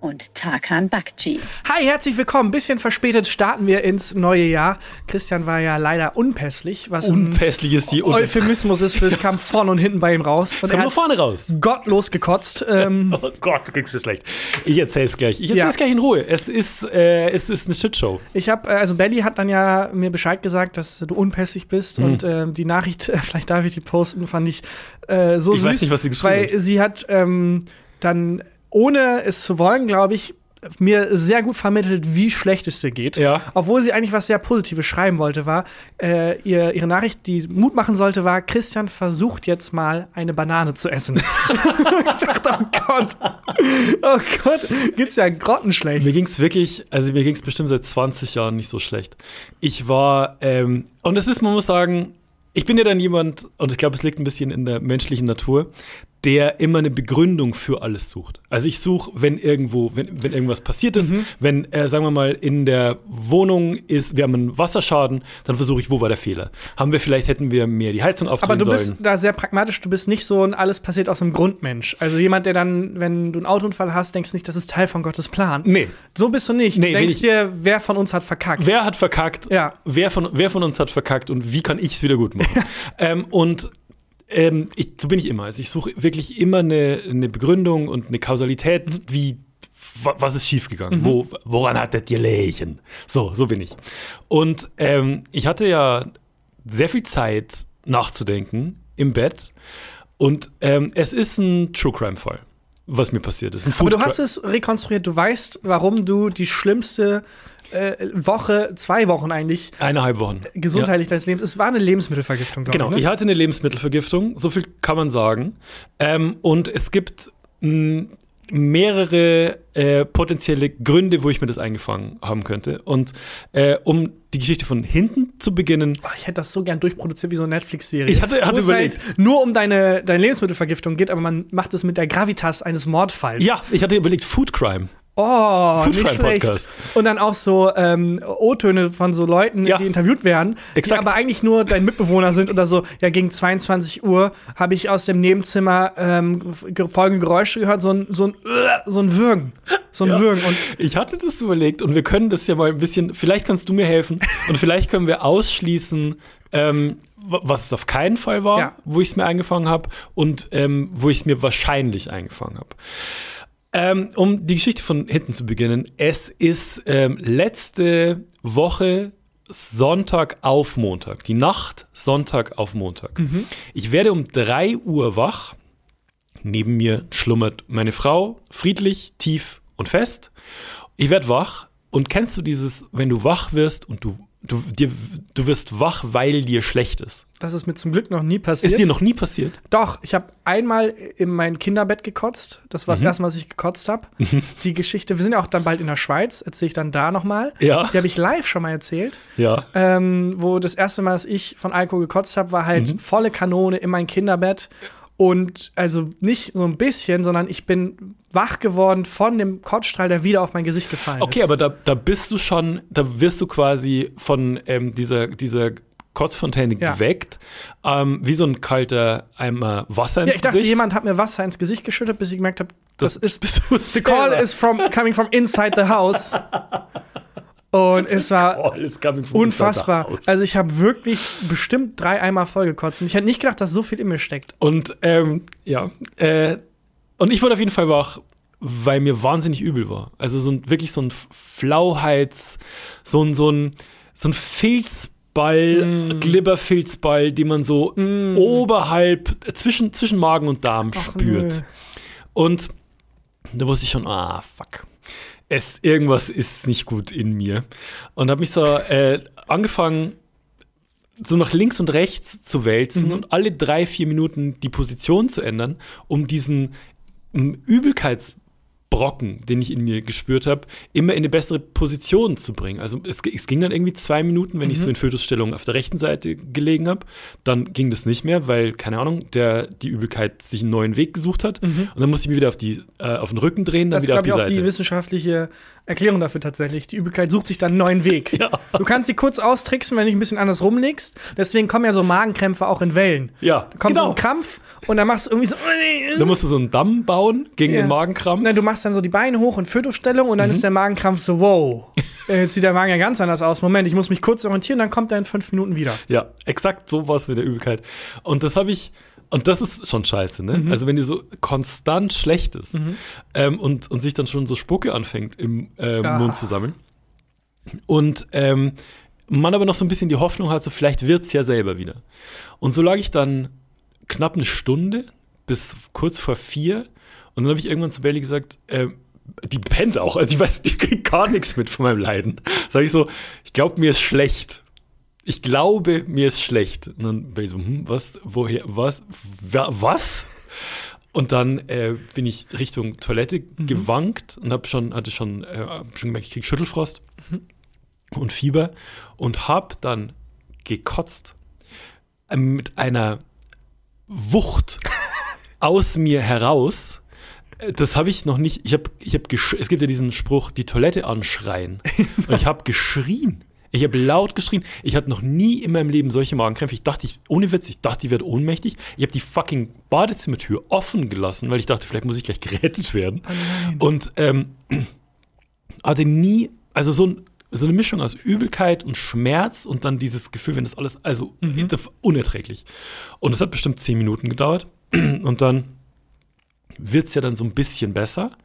und Tarkan Bakci. Hi, herzlich willkommen. Bisschen verspätet starten wir ins neue Jahr. Christian war ja leider unpässlich, was Unpässlich ist die ein Euphemismus ist für es kam vorne und hinten bei ihm raus. Und Es kam nur vorne raus. gottlos gekotzt. Ähm, Oh Gott, ging's mir schlecht. Ich erzähl's gleich. Ich Ja. erzähl's gleich in Ruhe. Es ist, äh, es ist eine Shitshow. ich habe, also Belly hat dann ja mir Bescheid gesagt, dass du unpässlich bist Mhm. und ähm, die Nachricht, vielleicht darf ich die posten, fand ich äh, so Ich süß. weiß nicht, was sie geschrieben Weil hat. sie hat ähm, dann, ohne es zu wollen, glaube ich, mir sehr gut vermittelt, wie schlecht es dir geht. Ja. Obwohl sie eigentlich was sehr Positives schreiben wollte, war, äh, ihr, ihre Nachricht, die Mut machen sollte, war, Christian versucht jetzt mal eine Banane zu essen. ich dachte, oh Gott, oh Gott, geht's ja grottenschlecht. Mir ging's wirklich, also mir ging's bestimmt seit 20 Jahren nicht so schlecht. Ich war, ähm, und es ist, man muss sagen, ich bin ja dann jemand, und ich glaube, es liegt ein bisschen in der menschlichen Natur, der immer eine Begründung für alles sucht. Also ich suche, wenn irgendwo, wenn, wenn irgendwas passiert ist, Mhm. wenn, äh, sagen wir mal, in der Wohnung ist, wir haben einen Wasserschaden, dann versuche ich, wo war der Fehler? Haben wir vielleicht, hätten wir mehr die Heizung Aber aufdrehen du sollen? bist da sehr pragmatisch, du bist nicht so ein alles passiert aus dem Grundmensch. Also jemand, der dann, wenn du einen Autounfall hast, denkst nicht, das ist Teil von Gottes Plan. Nee. So bist du nicht. Nee, du denkst dir, wer von uns hat verkackt. Wer hat verkackt? Ja. Wer von, wer von uns hat verkackt und wie kann ich es wieder gut machen? ähm, und ähm, ich, so bin ich immer. Also ich suche wirklich immer eine, eine Begründung und eine Kausalität, Mhm. wie wa- was ist schiefgegangen? Wo, woran hat das gelegen? So, so bin ich. Und ähm, ich hatte ja sehr viel Zeit nachzudenken im Bett. Und ähm, es ist ein True Crime Fall, was mir passiert ist. Aber du hast es rekonstruiert. Du weißt, warum du die schlimmste äh, Woche, zwei Wochen eigentlich, eineinhalb Wochen. gesundheitlich deines Lebens. Es war eine Lebensmittelvergiftung, glaube Genau, ich. ich Ne? hatte eine Lebensmittelvergiftung, so viel kann man sagen. Ähm, und es gibt mh, mehrere äh, potenzielle Gründe, wo ich mir das eingefangen haben könnte. Und äh, um die Geschichte von hinten zu beginnen, Oh, ich hätte das so gern durchproduziert wie so eine Netflix-Serie. Ich hatte- hatte überlegt. Halt nur um deine, deine Lebensmittelvergiftung geht, aber man macht es mit der Gravitas eines Mordfalls. ja, ich hatte überlegt, Food Crime. Oh, Food nicht schlecht. Podcast. Und dann auch so ähm, O-Töne von so Leuten, Ja. die interviewt werden, Exakt. die aber eigentlich nur dein Mitbewohner sind oder so. Ja, gegen 22 Uhr habe ich aus dem Nebenzimmer ähm, ge- folgende Geräusche gehört, so ein, so ein, äh, so ein Würgen. So ein Ja. Würgen. Und Ich hatte das überlegt und wir können das ja mal ein bisschen, vielleicht kannst du mir helfen und vielleicht können wir ausschließen, ähm, wa- was es auf keinen Fall war, Ja. wo ich es mir eingefangen habe und ähm, wo ich es mir wahrscheinlich eingefangen habe. Ähm, um die Geschichte von hinten zu beginnen, es ist ähm, letzte Woche Sonntag auf Montag, die Nacht Sonntag auf Montag. Ich werde um 3 Uhr wach. Neben mir schlummert meine Frau, friedlich, tief und fest. Ich werde wach und kennst du dieses, wenn du wach wirst und du, du, dir, du wirst wach, weil dir schlecht ist? Das ist mir zum Glück noch nie passiert. Ist dir noch nie passiert? Doch, ich habe einmal in mein Kinderbett gekotzt. Das Mhm. war das erste Mal, dass ich gekotzt habe. Die Geschichte, wir sind ja auch dann bald in der Schweiz, erzähle ich dann da nochmal. Ja. Die habe ich live schon mal erzählt. Ja. ähm, wo das erste Mal, dass ich von Alkohol gekotzt habe, war Mhm. halt volle Kanone in mein Kinderbett. Und also nicht so ein bisschen, sondern ich bin wach geworden von dem Kotzstrahl, der wieder auf mein Gesicht gefallen Okay, ist. aber da, da bist du schon, da wirst du quasi von ähm, dieser, dieser Kotzfontäne Ja. geweckt, ähm, wie so ein kalter Eimer Wasser ins ja, ich dachte, Gesicht. jemand hat mir Wasser ins Gesicht geschüttet, bis ich gemerkt habe, das, ist bist du The call is from coming from inside the house. Und es war unfassbar. Also ich habe wirklich bestimmt drei Eimer vollgekotzt. Und ich hätte nicht gedacht, dass so viel in mir steckt. Und ähm, ja, äh, und ich wurde auf jeden Fall wach, weil mir wahnsinnig übel war. Also so ein, wirklich so ein Flauheits, so ein, so ein, so ein Filzball, Mm. Glibberfilzball, den man so oberhalb, äh, zwischen, zwischen Magen und Darm spürt. nö. Und da wusste ich schon, ah, fuck. Es, irgendwas ist nicht gut in mir. Und habe mich so äh, angefangen, so nach links und rechts zu wälzen und alle drei, vier Minuten die Position zu ändern, um diesen m, Übelkeitsbrocken, den ich in mir gespürt habe, immer in eine bessere Position zu bringen. Also es, es ging dann irgendwie zwei Minuten, wenn ich so in Fötusstellung auf der rechten Seite gelegen habe. Dann ging das nicht mehr, weil, keine Ahnung, der, die Übelkeit sich einen neuen Weg gesucht hat. Und dann musste ich mich wieder auf, die, äh, auf den Rücken drehen, dann Das ist, wieder auf glaube die ich, auch Seite. die wissenschaftliche Erklärung dafür tatsächlich. Die Übelkeit sucht sich dann einen neuen Weg. Ja. Du kannst sie kurz austricksen, wenn du dich ein bisschen anders rumlegst. Deswegen kommen ja so Magenkrämpfe auch in Wellen. Ja, Da kommt so genau. ein Krampf und dann machst du irgendwie so. Da musst du so einen Damm bauen gegen Ja. den Magenkrampf. Nein, du machst dann so die Beine hoch in Fötusstellung und dann Mhm. ist der Magenkrampf so, wow. Jetzt sieht der Magen ja ganz anders aus. Moment, ich muss mich kurz orientieren, dann kommt er in fünf Minuten wieder. Ja, exakt so war es mit der Übelkeit. Und das habe ich, und das ist schon scheiße, ne? Mhm. Also wenn die so konstant schlecht ist ähm, und, und sich dann schon so Spucke anfängt im ähm, Ah. Mund zu sammeln. Und ähm, man aber noch so ein bisschen die Hoffnung hat, so vielleicht wird es ja selber wieder. Und so lag ich dann knapp eine Stunde bis kurz vor vier und dann habe ich irgendwann zu Belly gesagt, äh, die pennt auch, also die weiß, die kriegt gar nichts mit von meinem Leiden. Sag ich so, ich glaube, mir ist schlecht. Ich glaube, mir ist schlecht. Und dann Belly so, hm, was, woher, was, wer, was? Und dann äh, bin ich Richtung Toilette gewankt und habe schon, hatte schon, äh, hab schon gemerkt, ich krieg Schüttelfrost und Fieber und habe dann gekotzt äh, mit einer Wucht aus mir heraus. Äh, Das habe ich noch nicht. Ich habe, ich habe, es gibt ja diesen Spruch, die Toilette anschreien. Und ich habe geschrien. Ich habe laut geschrien. Ich hatte noch nie in meinem Leben solche Magenkrämpfe. Ich dachte, ich, ohne Witz, ich dachte, ich werde ohnmächtig. Ich habe die fucking Badezimmertür offen gelassen, weil ich dachte, vielleicht muss ich gleich gerettet werden. Und ähm, hatte nie, also so, ein, so eine Mischung aus Übelkeit und Schmerz und dann dieses Gefühl, wenn das alles, also war unerträglich. Und es hat bestimmt zehn Minuten gedauert. Und dann wird es ja dann so ein bisschen besser.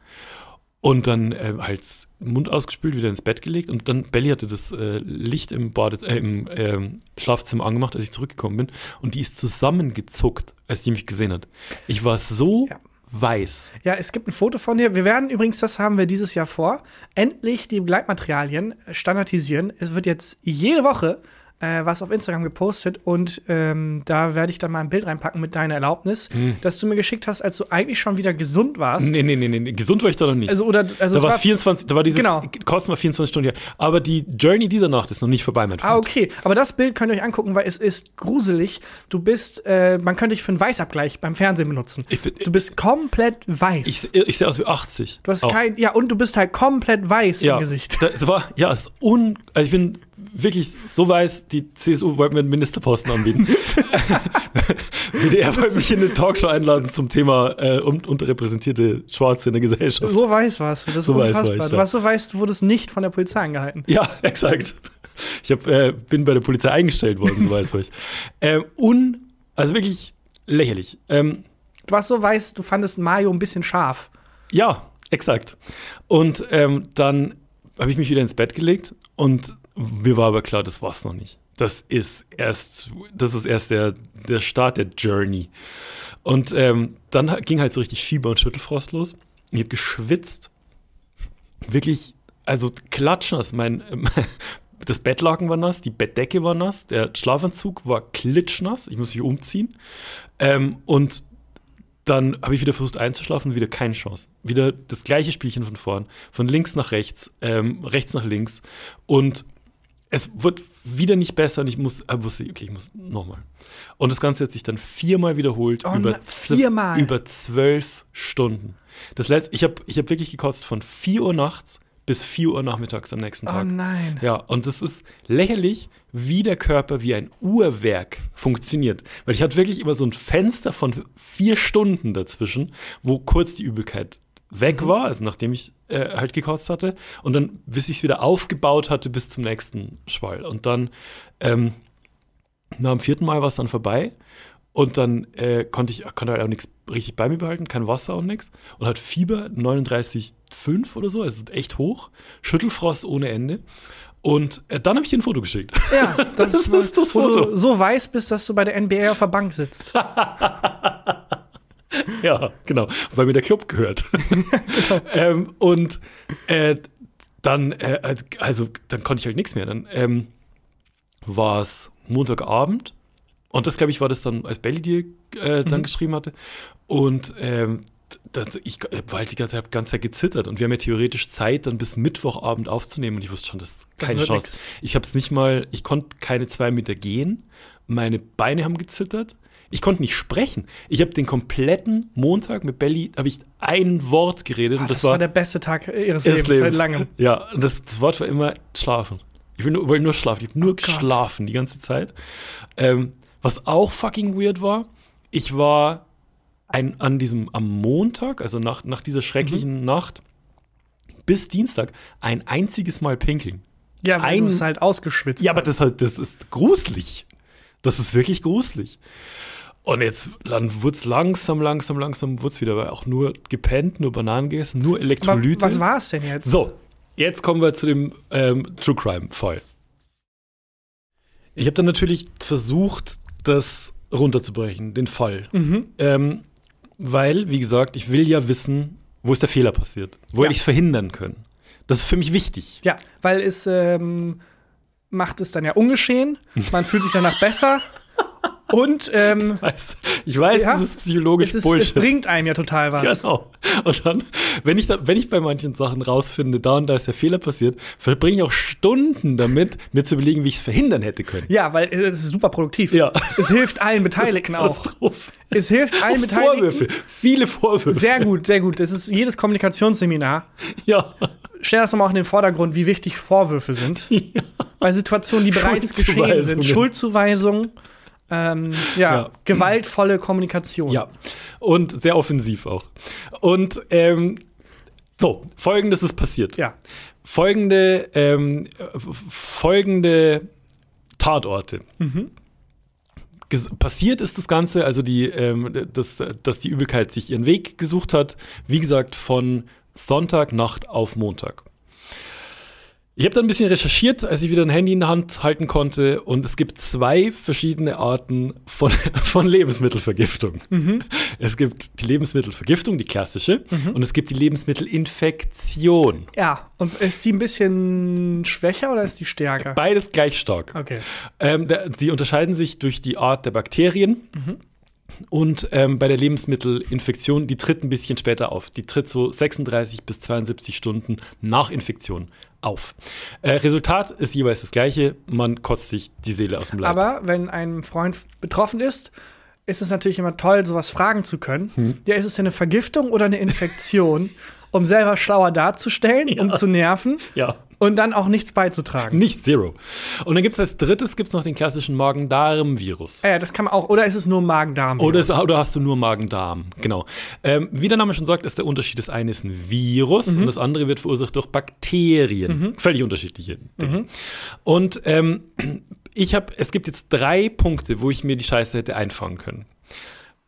Und dann äh, halt Mund ausgespült, wieder ins Bett gelegt. Und dann Belly hatte das äh, Licht im, Bade, äh, im ähm, Schlafzimmer angemacht, als ich zurückgekommen bin. Und die ist zusammengezuckt, als die mich gesehen hat. Ich war so Ja. weiß. Ja, es gibt ein Foto von dir. Wir werden übrigens, das haben wir dieses Jahr vor, endlich die Begleitmaterialien standardisieren. Es wird jetzt jede Woche äh, was auf Instagram gepostet und ähm, da werde ich dann mal ein Bild reinpacken mit deiner Erlaubnis, das du mir geschickt hast, als du eigentlich schon wieder gesund warst. Nee, nee, nee, nee, gesund war ich da noch nicht. Also, oder, also da war war es 24, da war dieses Genau. kurz mal 24 Stunden her. Aber die Journey dieser Nacht ist noch nicht vorbei, mein Freund. Ah, okay. Aber das Bild könnt ihr euch angucken, weil es ist gruselig. Du bist, äh, man könnte dich für einen Weißabgleich beim Fernsehen benutzen. Ich du bist komplett weiß. Ich, ich sehe aus wie 80. du hast Auch. kein, ja, und du bist halt komplett weiß ja, im Gesicht. Das war, ja, es ist un, also ich bin wirklich so weiß, die CSU wollte mir einen Ministerposten anbieten. WDR wollte mich in eine Talkshow einladen zum Thema äh, un unterrepräsentierte Schwarze in der Gesellschaft. So weiß warst du. Das ist So weiß unfassbar. ich, Du warst so weiß, du wurdest nicht von der Polizei angehalten. Ja, exakt. Ich hab, äh, bin bei der Polizei eingestellt worden, so weiß ich. Ähm, un, also wirklich lächerlich. Ähm, Du warst so weiß, du fandest Mario ein bisschen scharf. Ja, exakt. Und ähm, dann habe ich mich wieder ins Bett gelegt und mir war aber klar, das war's noch nicht. Das ist erst, das ist erst der, der Start der Journey. Und ähm, dann ging halt so richtig Fieber und Schüttelfrost los. Ich habe geschwitzt. Wirklich, also klatschnass. Mein, ähm, das Bettlaken war nass, die Bettdecke war nass, der Schlafanzug war klitschnass. Ich muss mich umziehen. Ähm, und dann habe ich wieder versucht einzuschlafen, wieder keine Chance. Wieder das gleiche Spielchen von vorn, von links nach rechts, ähm, rechts nach links. Und es wird wieder nicht besser und ich muss, äh, wusste, okay, ich muss nochmal. Und das Ganze hat sich dann viermal wiederholt, Oh, über, viermal? über zwölf Stunden. Das letzte, ich habe ich hab wirklich gekostet von 4 Uhr nachts bis 4 Uhr nachmittags am nächsten Oh Tag. nein. Ja, und das ist lächerlich, wie der Körper wie ein Uhrwerk funktioniert. Weil ich hatte wirklich immer so ein Fenster von vier Stunden dazwischen, wo kurz die Übelkeit weg war, also nachdem ich äh, halt gekotzt hatte, und dann, bis ich es wieder aufgebaut hatte, bis zum nächsten Schwall. Und dann, ähm, nach dem vierten Mal war es dann vorbei. Und dann äh, konnte ich konnte halt auch nichts richtig bei mir behalten, kein Wasser und nichts. Und hat Fieber 39,5 oder so, also echt hoch. Schüttelfrost ohne Ende. Und äh, dann habe ich dir ein Foto geschickt. Ja, das, Das ist das wo Foto. du so weiß bist, dass du bei der NBA auf der Bank sitzt. ja, genau. Weil mir der Club gehört. ähm, und äh, dann, äh, also, dann konnte ich halt nichts mehr. Dann ähm, war es Montagabend. Und das, glaube ich, war das dann, als Belly dir äh, dann geschrieben hatte. Und ähm, das, ich war halt die ganze Zeit, ganze Zeit gezittert. Und wir haben ja theoretisch Zeit, dann bis Mittwochabend aufzunehmen. Und ich wusste schon, das ist Das keine wird Chance. nix. Ich habe es nicht mal, ich konnte keine zwei Meter gehen. Meine Beine haben gezittert. Ich konnte nicht sprechen. Ich habe den kompletten Montag mit Belly, habe ich ein Wort geredet. Ah, und das, war der beste Tag ihres Lebens, ihres seit langem. Ja, und das, das Wort war immer schlafen. Ich will nur, wollte nur schlafen. Ich habe nur Oh Gott. geschlafen die ganze Zeit. Ähm, was auch fucking weird war, ich war ein, an diesem, am Montag, also nach, nach dieser schrecklichen Mhm. Nacht, bis Dienstag, ein einziges Mal pinkeln. Ja, weil du es halt ausgeschwitzt Ja, aber das, halt- das ist gruselig. Das ist wirklich gruselig. Und jetzt dann wurde es langsam, langsam, langsam, wurde es wieder, weil auch nur gepennt, nur Bananen gegessen, nur Aber Elektrolyte. was war es denn jetzt? So, jetzt kommen wir zu dem ähm, True Crime-Fall. Ich habe dann natürlich versucht, das runterzubrechen, den Fall. Mhm. Ähm, weil, wie gesagt, ich will ja wissen, wo ist der Fehler passiert. Wo Ja. hätte ich es verhindern können. Das ist für mich wichtig. Ja, weil es ähm, macht es dann ja ungeschehen. Man fühlt sich danach besser. Und ähm, Weiß- Ich weiß, Ja, das ist psychologisch es, ist, es Bullshit. bringt einem ja total was. Genau. Und dann, wenn ich, da, wenn ich bei manchen Sachen rausfinde, da und da ist der Fehler passiert, verbringe ich auch Stunden damit, mir zu überlegen, wie ich es verhindern hätte können. Ja, weil äh, es ist super produktiv. Ja. Es hilft allen Beteiligten auch. Es hilft allen Beteiligten. Vorwürfe. Viele Vorwürfe. Sehr gut, sehr gut. Das ist jedes Kommunikationsseminar. Ja. Stell das nochmal auch in den Vordergrund, wie wichtig Vorwürfe sind. Bei Situationen, die bereits geschehen sind. Schuldzuweisungen. Ähm, ja, Ja. gewaltvolle Kommunikation. Ja. Und sehr offensiv auch. Und ähm, so, folgendes ist passiert. Ja. Folgende, ähm, äh, folgende Tatorte. Ges- Passiert ist das Ganze, also die, ähm, das, dass die Übelkeit sich ihren Weg gesucht hat, wie gesagt, von Sonntagnacht auf Montag. Ich habe dann ein bisschen recherchiert, als ich wieder ein Handy in der Hand halten konnte, und es gibt zwei verschiedene Arten von, von Lebensmittelvergiftung. Es gibt die Lebensmittelvergiftung, die klassische, und es gibt die Lebensmittelinfektion. Ja, und ist die ein bisschen schwächer oder ist die stärker? Beides gleich stark. Okay. Ähm, die unterscheiden sich durch die Art der Bakterien. Und ähm, bei der Lebensmittelinfektion, die tritt ein bisschen später auf. Die tritt so 36 bis 72 Stunden nach Infektion auf. Äh, Resultat ist jeweils das gleiche. Man kotzt sich die Seele aus dem Leib. Aber wenn ein Freund betroffen ist, ist es natürlich immer toll, sowas fragen zu können. Hm. Ja, ist es eine Vergiftung oder eine Infektion, um selber schlauer darzustellen, um zu nerven ja. Und dann auch nichts beizutragen? Nicht Zero. Und dann gibt es als drittes gibt's noch den klassischen Magen-Darm-Virus. Ja, das kann man auch. Oder ist es nur Magen-Darm? Oder, ist, oder hast du nur Magen-Darm? Genau. Ähm, wie der Name schon sagt, ist der Unterschied. Das eine ist ein Virus und das andere wird verursacht durch Bakterien. Völlig unterschiedliche Dinge. Und ähm, ich habe, es gibt jetzt drei Punkte, wo ich mir die Scheiße hätte einfangen können.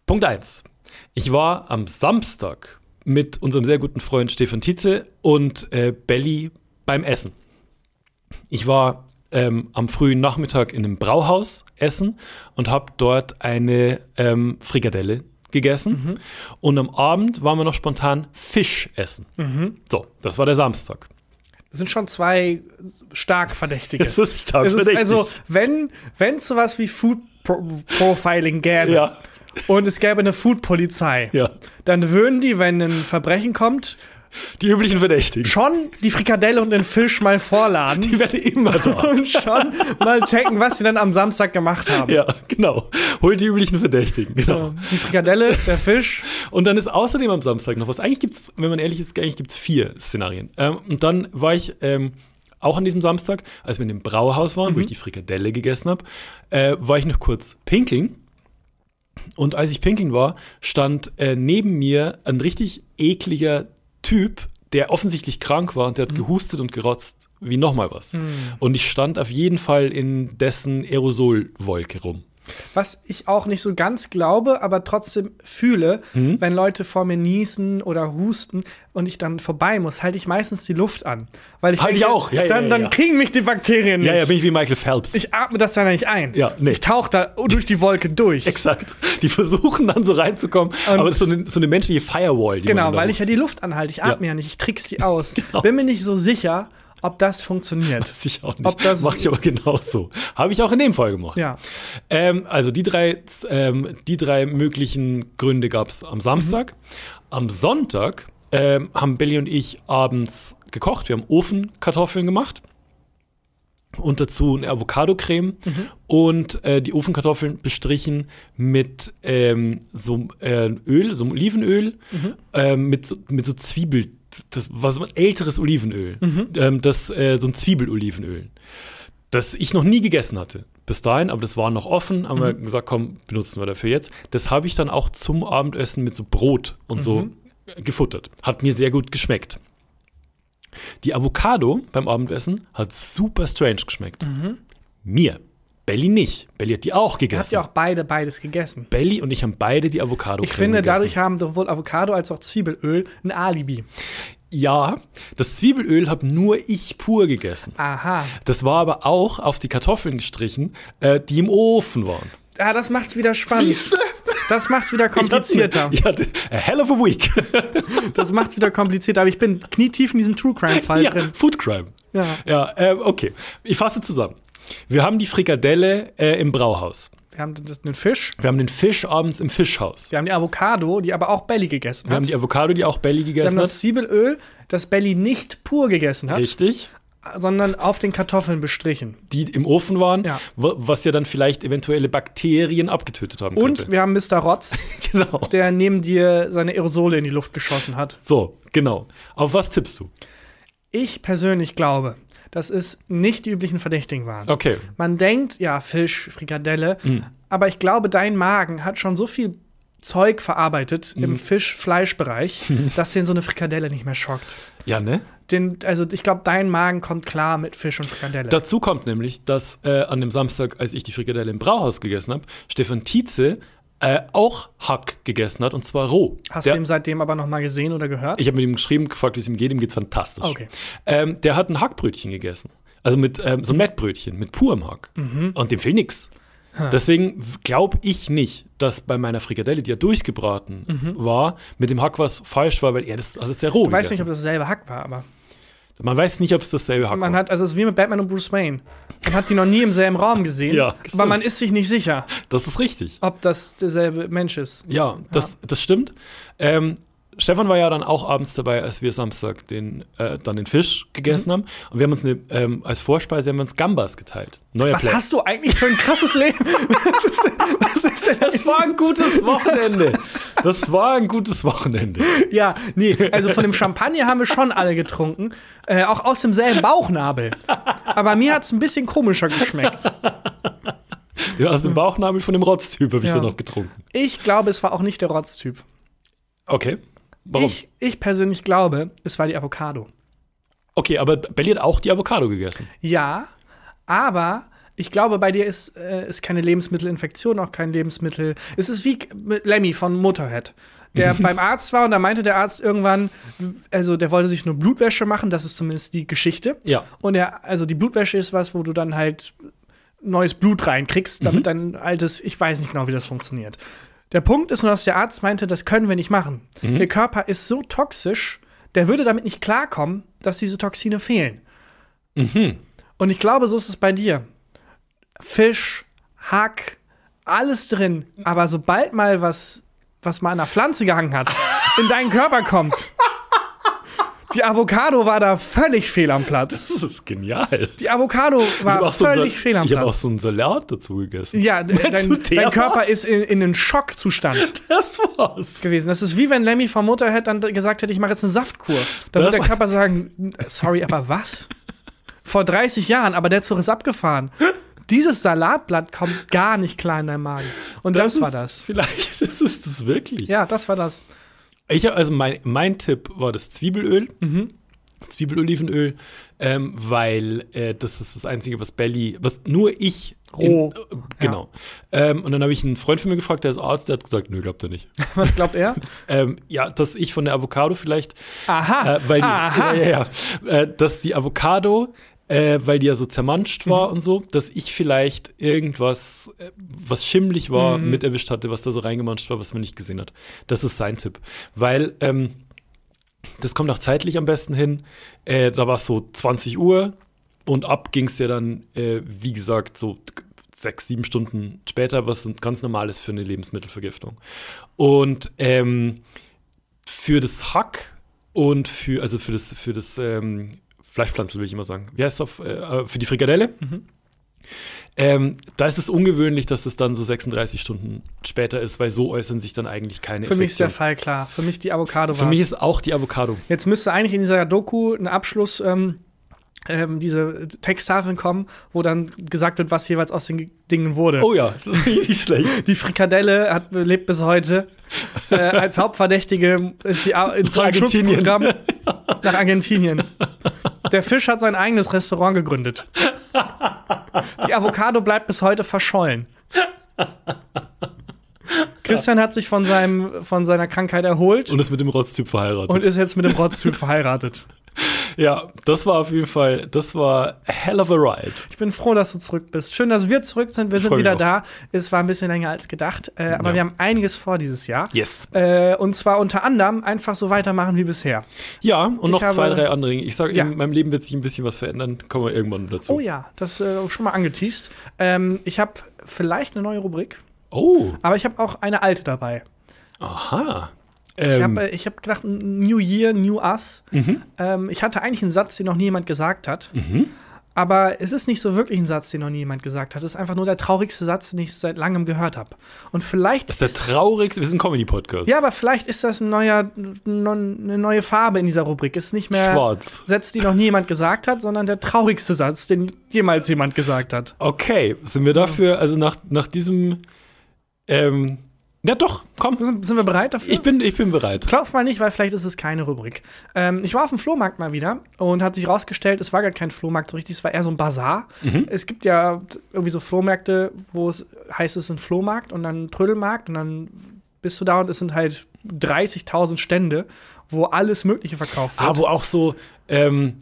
Punkt eins: Ich war am Samstag mit unserem sehr guten Freund Stefan Tietze und äh, Belly beim Essen. Ich war ähm, am frühen Nachmittag in einem Brauhaus essen und habe dort eine ähm, Frikadelle gegessen. Und am Abend waren wir noch spontan Fisch essen. So, das war der Samstag. Das sind schon zwei stark Verdächtige. Es ist stark Es ist verdächtig. also, wenn es sowas wie Food Pro Profiling gäbe Ja. und es gäbe eine Food-Polizei, Ja. dann würden die, wenn ein Verbrechen kommt, Die üblichen Verdächtigen. schon die Frikadelle und den Fisch mal vorladen Die werden immer da. und schon mal checken, was sie dann am Samstag gemacht haben. ja, genau. Hol die üblichen Verdächtigen. Genau. Die Frikadelle, der Fisch. Und dann ist außerdem am Samstag noch was. Eigentlich gibt es, wenn man ehrlich ist, eigentlich gibt es vier Szenarien. Ähm, und dann war ich ähm, auch an diesem Samstag, als wir in dem Brauhaus waren, wo ich die Frikadelle gegessen habe, äh, war ich noch kurz pinkeln. Und als ich pinkeln war, stand äh, neben mir ein richtig ekliger Typ, der offensichtlich krank war und der hat gehustet und gerotzt wie nochmal was. Und ich stand auf jeden Fall in dessen Aerosolwolke rum. Was ich auch nicht so ganz glaube, aber trotzdem fühle, Mhm. wenn Leute vor mir niesen oder husten und ich dann vorbei muss, halte ich meistens die Luft an. Weil ich Halt ich denke, auch. Ja, dann, ja, dann ja. kriegen mich die Bakterien nicht. Ja, ja, bin ich wie Michael Phelps. ich atme das dann nicht ein. Ja, nee. Ich tauche da durch die Wolke durch. Exakt. Die versuchen dann so reinzukommen, aber das ist so eine, so eine menschliche Firewall. Genau, weil ich ja die. Luft anhalte. Ich atme ja, nicht, ich trickse die aus. Genau. Bin mir nicht so sicher, ob das funktioniert. Weiß ich auch nicht. Ob das- Mach ich aber genauso. Habe ich auch in dem Fall gemacht. Ja. Ähm, also die drei, ähm, die drei möglichen Gründe gab es am Samstag. Am Sonntag ähm, haben Billy und ich abends gekocht. Wir haben Ofenkartoffeln gemacht. und dazu eine Avocado-Creme und äh, die Ofenkartoffeln bestrichen mit ähm, so äh, Öl, so Olivenöl, ähm, mit, so, mit so Zwiebel, das war so ein älteres Olivenöl, ähm, das äh, so ein Zwiebelolivenöl, das ich noch nie gegessen hatte. Bis dahin, aber das war noch offen, haben wir gesagt, komm, benutzen wir dafür jetzt. Das habe ich dann auch zum Abendessen mit so Brot und so gefuttert. Hat mir sehr gut geschmeckt. Die Avocado beim Abendessen hat super strange geschmeckt. Mir. Belly nicht. Belly hat die auch habt gegessen. ja auch beide beides gegessen. Belly und ich haben beide die Avocado Ich finde, gegessen. dadurch haben sowohl Avocado als auch Zwiebelöl ein Alibi. Ja, das Zwiebelöl habe nur ich pur gegessen. Aha. Das war aber auch auf die Kartoffeln gestrichen, äh, die im Ofen waren. Ah, das macht's wieder spannend. Das macht's wieder komplizierter. Ich hatte a hell of a week. Das macht's wieder komplizierter. Aber ich bin knietief in diesem True Crime-Fall ja, drin. Food Crime. Ja. Ja, äh, okay. Ich fasse zusammen. Wir haben die Frikadelle äh, im Brauhaus. Wir haben den Fisch. Wir haben den Fisch abends im Fischhaus. Wir haben die Avocado, die aber auch Belly gegessen Wir haben hat. die Avocado, die auch Belly Wir haben gegessen das hat. Zwiebelöl, das Belly nicht pur gegessen hat, Richtig. sondern auf den Kartoffeln bestrichen. Die im Ofen waren, Ja. wa- was ja dann vielleicht eventuelle Bakterien abgetötet haben Und könnte. wir haben Mr. Rotz, genau. der neben dir seine Aerosole in die Luft geschossen hat. So, genau. Auf was tippst du? Ich persönlich glaube, dass es nicht die üblichen Verdächtigen waren. Okay. Man denkt, ja, Fisch, Frikadelle, Mhm. aber ich glaube, dein Magen hat schon so viel Zeug verarbeitet Mhm. im Fisch-Fleisch-Bereich, dass den so eine Frikadelle nicht mehr schockt. Ja, ne? Den, also ich glaube, dein Magen kommt klar mit Fisch und Frikadelle. Dazu kommt nämlich, dass äh, an dem Samstag, als ich die Frikadelle im Brauhaus gegessen habe, Stefan Tietze äh, auch Hack gegessen hat und zwar roh. Hast der, du ihn seitdem aber noch mal gesehen oder gehört? ich habe mit ihm geschrieben, gefragt, wie es ihm geht. Ihm geht's fantastisch. Okay. Ähm, der hat ein Hackbrötchen gegessen. Also mit ähm, so ein Mettbrötchen, mit purem Hack. Mhm. Und dem fehlt nix. Deswegen glaube ich nicht, dass bei meiner Frikadelle, die ja durchgebraten war, mit dem Hack was falsch war, weil er das alles sehr roh ich weiß nicht, ob das dasselbe Hack war, aber Man weiß nicht, ob es dasselbe Hack man hat, also es ist wie mit Batman und Bruce Wayne. Man hat die noch nie im selben Raum gesehen, Ja, aber man ist sich nicht sicher, Das ist richtig. ob das derselbe Mensch ist. Ja, das, das stimmt. Ähm, Stefan war ja dann auch abends dabei, als wir Samstag den, äh, dann den Fisch Mhm. gegessen haben. Und wir haben uns eine, ähm, als Vorspeise haben wir uns Gambas geteilt. Neuer Was Plan. hast du eigentlich für ein krasses Leben? Was ist, denn- was ist denn das? Das war ein gutes Wochenende. Das war ein gutes Wochenende. Ja, nee, also von dem Champagner haben wir schon alle getrunken. Äh, auch aus demselben Bauchnabel. Aber mir hat es ein bisschen komischer geschmeckt. Ja, aus dem Bauchnabel von dem Rotztyp habe ich Ja. so noch getrunken. Ich glaube, es war auch nicht der Rotztyp. Okay. Warum? Ich, ich persönlich glaube, es war die Avocado. Okay, aber Belly hat auch die Avocado gegessen. Ja, aber ich glaube, bei dir ist, äh, ist keine Lebensmittelinfektion, auch kein Lebensmittel. Es ist wie Lemmy von Motorhead. Der beim Arzt war und da meinte der Arzt irgendwann, also der wollte sich nur Blutwäsche machen, das ist zumindest die Geschichte. Ja. Und er, also die Blutwäsche ist was, wo du dann halt neues Blut reinkriegst, damit dein altes, ich weiß nicht genau, wie das funktioniert. Der Punkt ist nur, dass der Arzt meinte, das können wir nicht machen. Ihr Körper ist so toxisch, der würde damit nicht klarkommen, dass diese Toxine fehlen. Und ich glaube, so ist es bei dir. Fisch, Hack, alles drin. Aber sobald mal was, was mal an der Pflanze gehangen hat, in deinen Körper kommt. Die Avocado war da völlig fehl am Platz. Das ist genial. Die Avocado war so einen völlig Sal- fehl am Ich habe auch Platz. so einen Salat dazu gegessen. Ja, dein, dein Körper war's? ist in, in einem Schockzustand Das war's. gewesen. Das ist wie wenn Lemmy vom Motorhead dann gesagt hätte, ich mache jetzt eine Saftkur. Da wird Das- der Körper sagen, sorry, aber was? Vor 30 Jahren, aber der Zug ist abgefahren. Dieses Salatblatt kommt gar nicht klar in deinen Magen. Und das, war ist- das. Vielleicht ist es das wirklich. Ja, das war das. Ich also mein, mein Tipp war das Zwiebelöl. Mhm. Zwiebelolivenöl, ähm, weil äh, das ist das Einzige, was Belly, was nur ich Roh. äh, genau. Ähm, und dann habe ich einen Freund von mir gefragt, der ist Arzt, der hat gesagt, nö, glaubt er nicht. Was glaubt er? ähm, ja, dass ich von der Avocado vielleicht, Aha. äh, weil die, Aha. ja, ja, ja, äh, dass die Avocado, äh, weil die ja so zermanscht Mhm. war und so, dass ich vielleicht irgendwas, äh, was schimmlig war, Mhm. mit erwischt hatte, was da so reingemanscht war, was man nicht gesehen hat. Das ist sein Tipp. Weil, ähm, das kommt auch zeitlich am besten hin. Äh, da war es so 20 Uhr und ab ging es ja dann, äh, wie gesagt, so sechs, sieben Stunden später, was ganz normal ist für eine Lebensmittelvergiftung. Und ähm, für das Hack und für, also für das, für das ähm, Fleischpflanzel will ich immer sagen. Wie heißt das auf, äh, für die Frikadelle? Ähm, da ist es ungewöhnlich, dass es dann so 36 Stunden später ist, weil so äußern sich dann eigentlich keine Für mich ist der. Fall klar. Für mich die Avocado Für war's. mich ist auch die Avocado. Jetzt müsste eigentlich in dieser Doku ein Abschluss, ähm, ähm, diese Texttafeln kommen, wo dann gesagt wird, was jeweils aus den Dingen wurde. Oh ja, das ich nicht schlecht. Die Frikadelle hat, lebt bis heute. Äh, als Hauptverdächtige ist sie in so einem. Schutzprogramm nach Argentinien. Der Fisch hat sein eigenes Restaurant gegründet. Die Avocado bleibt bis heute verschollen. Christian hat sich von, seinem, von seiner Krankheit erholt Und ist mit dem Rotztyp verheiratet. und ist jetzt mit dem Rotztyp verheiratet. ja, das war auf jeden Fall, das war hell of a ride. Ich bin froh, dass du zurück bist. Schön, dass wir zurück sind. Wir sind wieder auch. da. Es war ein bisschen länger als gedacht, äh, aber Ja. wir haben einiges vor dieses Jahr. Yes. Äh, und zwar unter anderem einfach so weitermachen wie bisher. Ja, und noch habe- zwei, drei andere Dinge. Ich sage, Ja. in meinem Leben wird sich ein bisschen was verändern. Kommen wir irgendwann dazu. Oh ja, das äh, schon mal angeteased. Ähm, ich habe vielleicht eine neue Rubrik, Oh, aber ich habe auch eine alte dabei. aha. Ich Ähm, habe äh, ich hab gedacht, New Year, New Us. Mhm. Ähm, ich hatte eigentlich einen Satz, den noch nie jemand gesagt hat. Aber es ist nicht so wirklich ein Satz, den noch nie jemand gesagt hat. Es ist einfach nur der traurigste Satz, den ich seit langem gehört habe. Und vielleicht das ist der traurigste, wir sind ein Comedy-Podcast. Ja, aber vielleicht ist das ein neuer, eine neue Farbe in dieser Rubrik. Ist nicht mehr Schwarz. Sätze, die noch nie jemand gesagt hat, sondern der traurigste Satz, den jemals jemand gesagt hat. Okay, sind wir dafür, also nach, nach diesem, ähm, ja doch, komm, Sind, sind wir bereit dafür? ich bin, ich bin bereit. Klopf mal nicht, weil vielleicht ist es keine Rubrik. Ähm, ich war auf dem Flohmarkt mal wieder und hat sich rausgestellt, es war gar kein Flohmarkt so richtig, es war eher so ein Bazar. Es gibt ja irgendwie so Flohmärkte, wo es heißt, es ist ein Flohmarkt und dann ein Trödelmarkt und dann bist du da und es sind halt 30.000 Stände, wo alles Mögliche verkauft wird. Ah, wo auch so, ähm,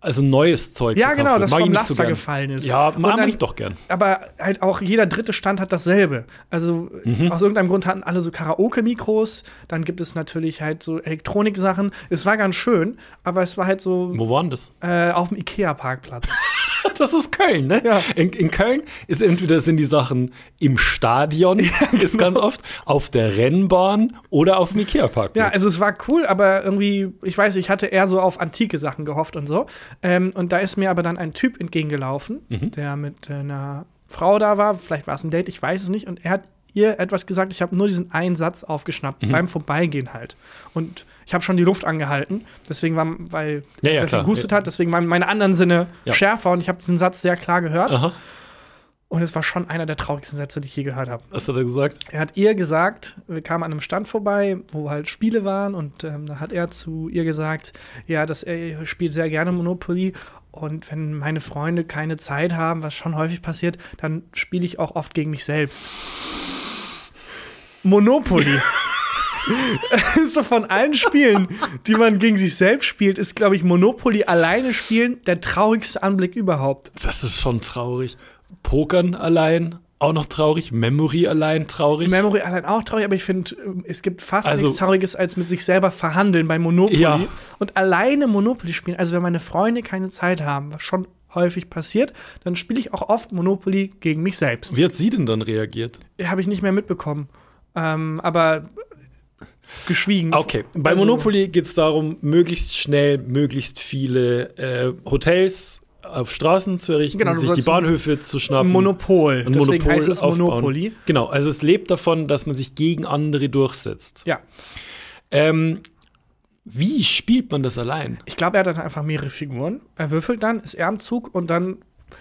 also neues Zeug Ja, genau, das vom so Laster gern. gefallen ist. Ja, mag dann- ich doch gern. aber halt auch jeder dritte Stand hat dasselbe. Also Mhm. aus irgendeinem Grund hatten alle so Karaoke-Mikros. Dann gibt es natürlich halt so Elektroniksachen. Es war ganz schön, aber es war halt so Wo war denn das? äh, auf dem Ikea-Parkplatz. Das ist Köln, ne? Ja. In, in Köln ist entweder sind die Sachen im Stadion, ist ganz genau. oft, auf der Rennbahn oder auf dem Ikea-Parkplatz. ja, also es war cool, aber irgendwie, ich weiß, ich hatte eher so auf antike Sachen gehofft und so. Ähm, und da ist mir aber dann ein Typ entgegengelaufen, Mhm. der mit äh, einer Frau da war. Vielleicht war es ein Date, ich weiß es nicht. Und er hat ihr etwas gesagt. Ich habe nur diesen einen Satz aufgeschnappt, Mhm. beim Vorbeigehen halt. Und ich habe schon die Luft angehalten. Deswegen war, weil Ja, er ja, viel gehustet Ja. hat, deswegen waren meine anderen Sinne Ja. schärfer und ich habe diesen Satz sehr klar gehört. Aha, Und es war schon einer der traurigsten Sätze, die ich je gehört habe. was hat er gesagt? Er hat ihr gesagt, wir kamen an einem Stand vorbei, wo halt Spiele waren und ähm, da hat er zu ihr gesagt, ja, dass er spielt sehr gerne Monopoly und wenn meine Freunde keine Zeit haben, was schon häufig passiert, dann spiele ich auch oft gegen mich selbst. Monopoly. so von allen Spielen, die man gegen sich selbst spielt, ist, glaube ich, Monopoly alleine spielen der traurigste Anblick überhaupt. Das ist schon traurig. Pokern allein, auch noch traurig. Memory allein traurig. Memory allein auch traurig, aber ich finde, es gibt fast Also- nichts Trauriges, als mit sich selber verhandeln bei Monopoly. Ja. Und alleine Monopoly spielen. Also, wenn meine Freunde keine Zeit haben, was schon häufig passiert, dann spiele ich auch oft Monopoly gegen mich selbst. Wie hat sie denn dann reagiert? Habe ich nicht mehr mitbekommen. Ähm, aber geschwiegen. Okay, bei Also- Monopoly geht es darum, möglichst schnell, möglichst viele äh, Hotels auf Straßen zu errichten, Genau, sich die Bahnhöfe zu schnappen. Monopol. Ein Deswegen Monopol heißt es aufbauen. Monopoly. Genau, also es lebt davon, dass man sich gegen andere durchsetzt. Ja. Ähm, wie spielt man das allein? Ich glaube, er hat dann einfach mehrere Figuren. Er würfelt dann, ist er am Zug und dann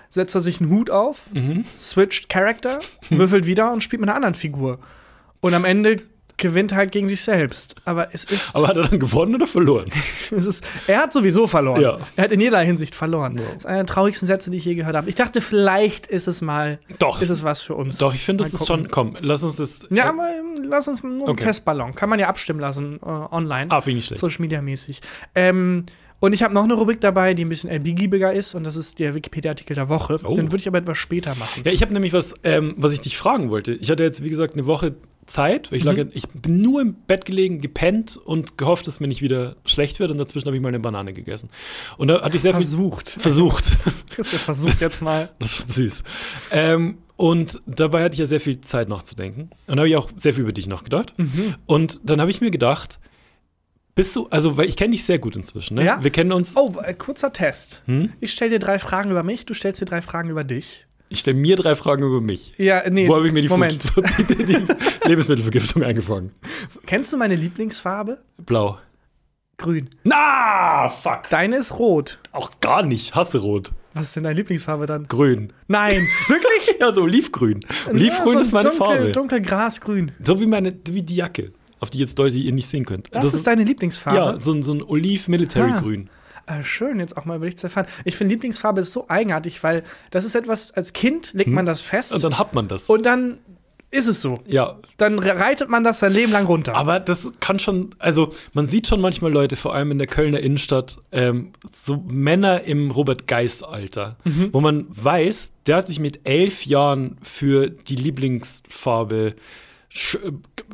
setzt er sich einen Hut auf, Mhm. switcht Character, würfelt wieder und spielt mit einer anderen Figur. Und am Ende gewinnt halt gegen sich selbst. Aber es ist. Aber hat er dann gewonnen oder verloren? es ist er hat sowieso verloren. Ja. Er hat in jeder Hinsicht verloren. Das ist einer der traurigsten Sätze, die ich je gehört habe. Ich dachte, vielleicht ist es mal. Doch. Ist es was für uns. Doch, ich finde, das ist schon. Komm, lass uns das. Ja, äh, aber lass uns nur einen Okay. Testballon. Kann man ja abstimmen lassen äh, online. Ah, finde ich schlecht. Social Media mäßig. Ähm, und ich habe noch eine Rubrik dabei, die ein bisschen LB-giebiger ist, und das ist der Wikipedia-Artikel der Woche. Oh. Den würde ich aber etwas später machen. Ja, ich habe nämlich was, ähm, was ich dich fragen wollte. Ich hatte jetzt, wie gesagt, eine Woche Zeit. Weil ich, lag, Mhm. ich bin nur im Bett gelegen, gepennt und gehofft, dass mir nicht wieder schlecht wird. Und dazwischen habe ich mal eine Banane gegessen. Und da hatte ich sehr viel Versucht. versucht. Christian versucht jetzt mal. Das ist schon süß. Ähm, und dabei hatte ich ja sehr viel Zeit nachzudenken. Und da habe ich auch sehr viel über dich nachgedacht. Mhm. Und dann habe ich mir gedacht, Bist du, also, weil ich kenne dich sehr gut inzwischen, ne? Ja? Wir kennen uns. Oh, äh, kurzer Test. Hm? Ich stelle dir drei Fragen über mich, du stellst dir drei Fragen über dich. Ich stelle mir drei Fragen über mich. Ja, nee. Wo habe ich mir die, Moment. Food- die, die Lebensmittelvergiftung eingefangen? Kennst du meine Lieblingsfarbe? Blau. Grün. Na, fuck. Deine ist rot. Auch gar nicht. Hasse rot. Was ist denn deine Lieblingsfarbe dann? Grün. Nein, wirklich? Ja, so olivgrün. Olivgrün Ja, so ist meine dunkel, Farbe. Dunkelgrasgrün. So wie meine, wie die Jacke, auf die jetzt Leute ihr nicht sehen könnt. Das, ist deine Lieblingsfarbe? Ja, so, ein- so ein Oliv-Military-Grün. Ah, schön, jetzt auch mal über dich zu erfahren. Ich finde, Lieblingsfarbe ist so eigenartig, weil das ist etwas, als Kind legt man das fest Hm. Und dann hat man das. und dann ist es so. ja. Dann reitet man das sein Leben lang runter. Aber das kann schon, also man sieht schon manchmal Leute, vor allem in der Kölner Innenstadt, ähm, so Männer im Robert Geis-Alter, Mhm. wo man weiß, der hat sich mit elf Jahren für die Lieblingsfarbe sch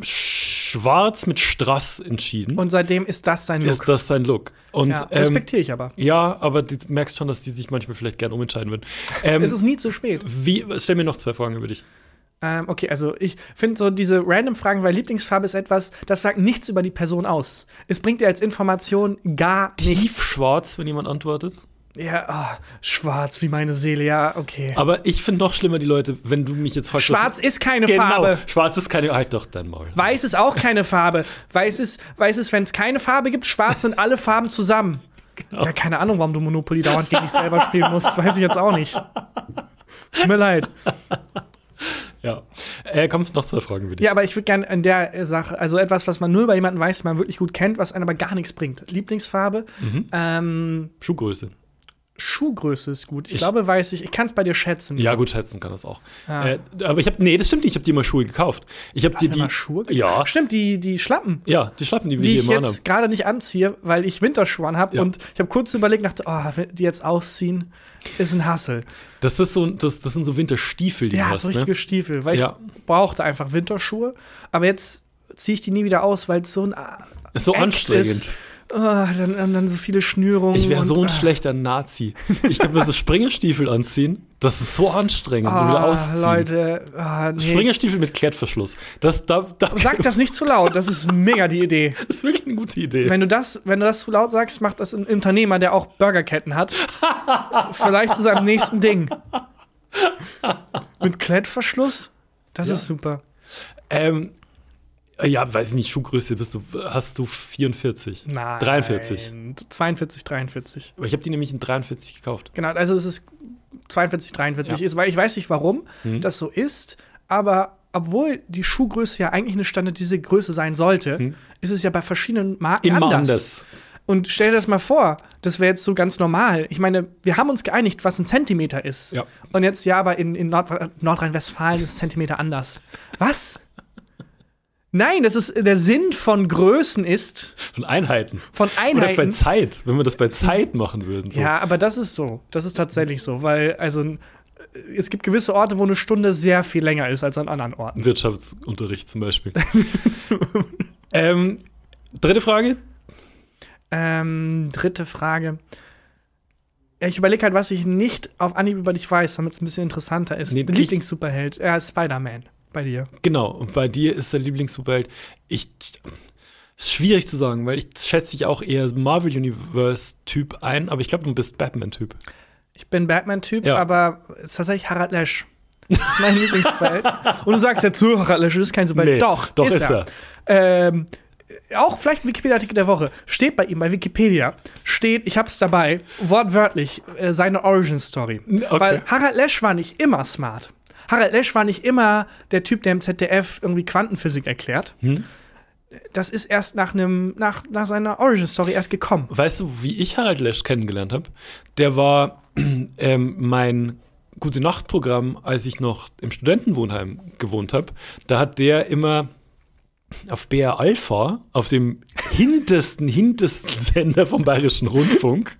schwarz mit Strass entschieden. und seitdem ist das sein ist Look. das sein Look. Und ja, ähm, respektiere ich aber. ja, aber du merkst schon, dass die sich manchmal vielleicht gern umentscheiden würden. Ähm, Es ist nie zu spät. wie, stell mir noch zwei Fragen über dich. Ähm, okay, also ich finde so diese random Fragen, weil Lieblingsfarbe ist etwas, das sagt nichts über die Person aus. Es bringt dir als Information gar nichts. Tiefschwarz, wenn jemand antwortet. Ja, oh, schwarz wie meine Seele, ja, okay. Aber ich finde noch schlimmer die Leute, wenn du mich jetzt fragst. Schwarz ist keine genau, Farbe. Schwarz ist keine. Halt doch dein Maul. Weiß ist auch keine Farbe. Weiß ist, weiß ist wenn es keine Farbe gibt, schwarz sind alle Farben zusammen. Genau. Ja, keine Ahnung, warum du Monopoly dauernd gegen dich selber spielen musst. Weiß ich jetzt auch nicht. Tut mir leid. Ja. Äh, kommst noch zwei Fragen dich. Ja, aber ich würde gerne an der äh, Sache, also etwas, was man nur über jemanden weiß, den man wirklich gut kennt, was einem aber gar nichts bringt. Lieblingsfarbe. Mhm. Ähm, Schuhgröße. Schuhgröße ist gut. Ich, Ich- glaube, weiß ich. Ich kann es bei dir schätzen. Ja, gut schätzen kann das auch. Ah. Äh, aber ich habe, nee, das stimmt nicht. Ich habe dir mal Schuhe gekauft. Ich habe dir die. mal Schuhe gekauft? Ja. Stimmt, die, die Schlappen. Ja, die Schlappen, die wir Die hier ich jetzt gerade nicht anziehe, weil ich Winterschuhe habe. Ja. Und ich habe kurz überlegt, dachte, oh, die jetzt ausziehen, ist ein Hassel. Das, ist so, das, das sind so Winterstiefel, die Ja, du hast. so richtige ne? Stiefel. Weil Ja. ich brauchte einfach Winterschuhe. Aber jetzt ziehe ich die nie wieder aus, weil es so ein ah, Ist so Act anstrengend. ist. Oh, dann, dann, so viele Schnürungen. Ich wäre so ein ah, schlechter Nazi. Ich könnte mir so Springerstiefel anziehen. Das ist so anstrengend. und wieder Ah, ausziehen. Leute, ah, nee. Springerstiefel mit Klettverschluss. Das, da, da, Sag das nicht zu laut, das ist mega die Idee. das ist wirklich eine gute Idee. Wenn du das, wenn du das zu laut sagst, macht das ein Unternehmer, der auch Burgerketten hat. Vielleicht zu seinem nächsten Ding. Mit Klettverschluss? Das ist super. Ähm, ja, weiß ich nicht, Schuhgröße bist du, hast du 44? Nein. 43. 42, 43. Aber ich habe die nämlich in 43 gekauft. Genau, also es ist 42, 43 Ja. ist, weil ich weiß nicht, warum Mhm. das so ist, aber obwohl die Schuhgröße ja eigentlich eine standardisierte Größe sein sollte, ist es ja bei verschiedenen Marken Mhm. Immer anders. anders. Und stell dir das mal vor, das wäre jetzt so ganz normal. Ich meine, wir haben uns geeinigt, was ein Zentimeter ist. Ja. Und jetzt, ja, aber in, in Nord Nordrhein-Westfalen ist Zentimeter anders. Was? Nein, das ist der Sinn von Größen ist, Von Einheiten. von Oder bei Einheiten. Zeit, wenn wir das bei Zeit machen würden. So. Ja, aber das ist so. Das ist tatsächlich so, weil, also, äh, es gibt gewisse Orte, wo eine Stunde sehr viel länger ist als an anderen Orten. Wirtschaftsunterricht zum Beispiel. ähm, dritte Frage. Ähm, dritte Frage. Ich überlege halt, was ich nicht auf Anhieb über dich weiß, damit es ein bisschen interessanter ist. Nee, Lieblings-Superheld. Ja, Spider-Man. Bei dir. Genau, und bei dir ist der Lieblingssuperheld. Ich. Ist schwierig zu sagen, weil ich schätze dich auch eher Marvel Universe-Typ ein, aber ich glaube, du bist Batman-Typ. Ich bin Batman-Typ, Ja. aber es ist tatsächlich Harald Lesch. Das ist mein Lieblings-Superheld. Und du sagst jetzt, so, Harald Lesch ist kein Superheld. Nee, doch, doch ist, ist er. Ähm, auch vielleicht ein Wikipedia-Artikel der Woche. Steht bei ihm bei Wikipedia, steht, ich hab's dabei, wortwörtlich, äh, seine Origin-Story. Okay. Weil Harald Lesch war nicht immer smart. Harald Lesch war nicht immer der Typ, der im ZDF irgendwie Quantenphysik erklärt. Hm? Das ist erst nach, einem, nach, nach seiner Origin-Story erst gekommen. Weißt du, wie ich Harald Lesch kennengelernt habe? Der war ähm, mein gute Nachtprogramm, als ich noch im Studentenwohnheim gewohnt habe. Da hat der immer auf BR Alpha, auf dem hintersten, hintersten Sender vom Bayerischen Rundfunk,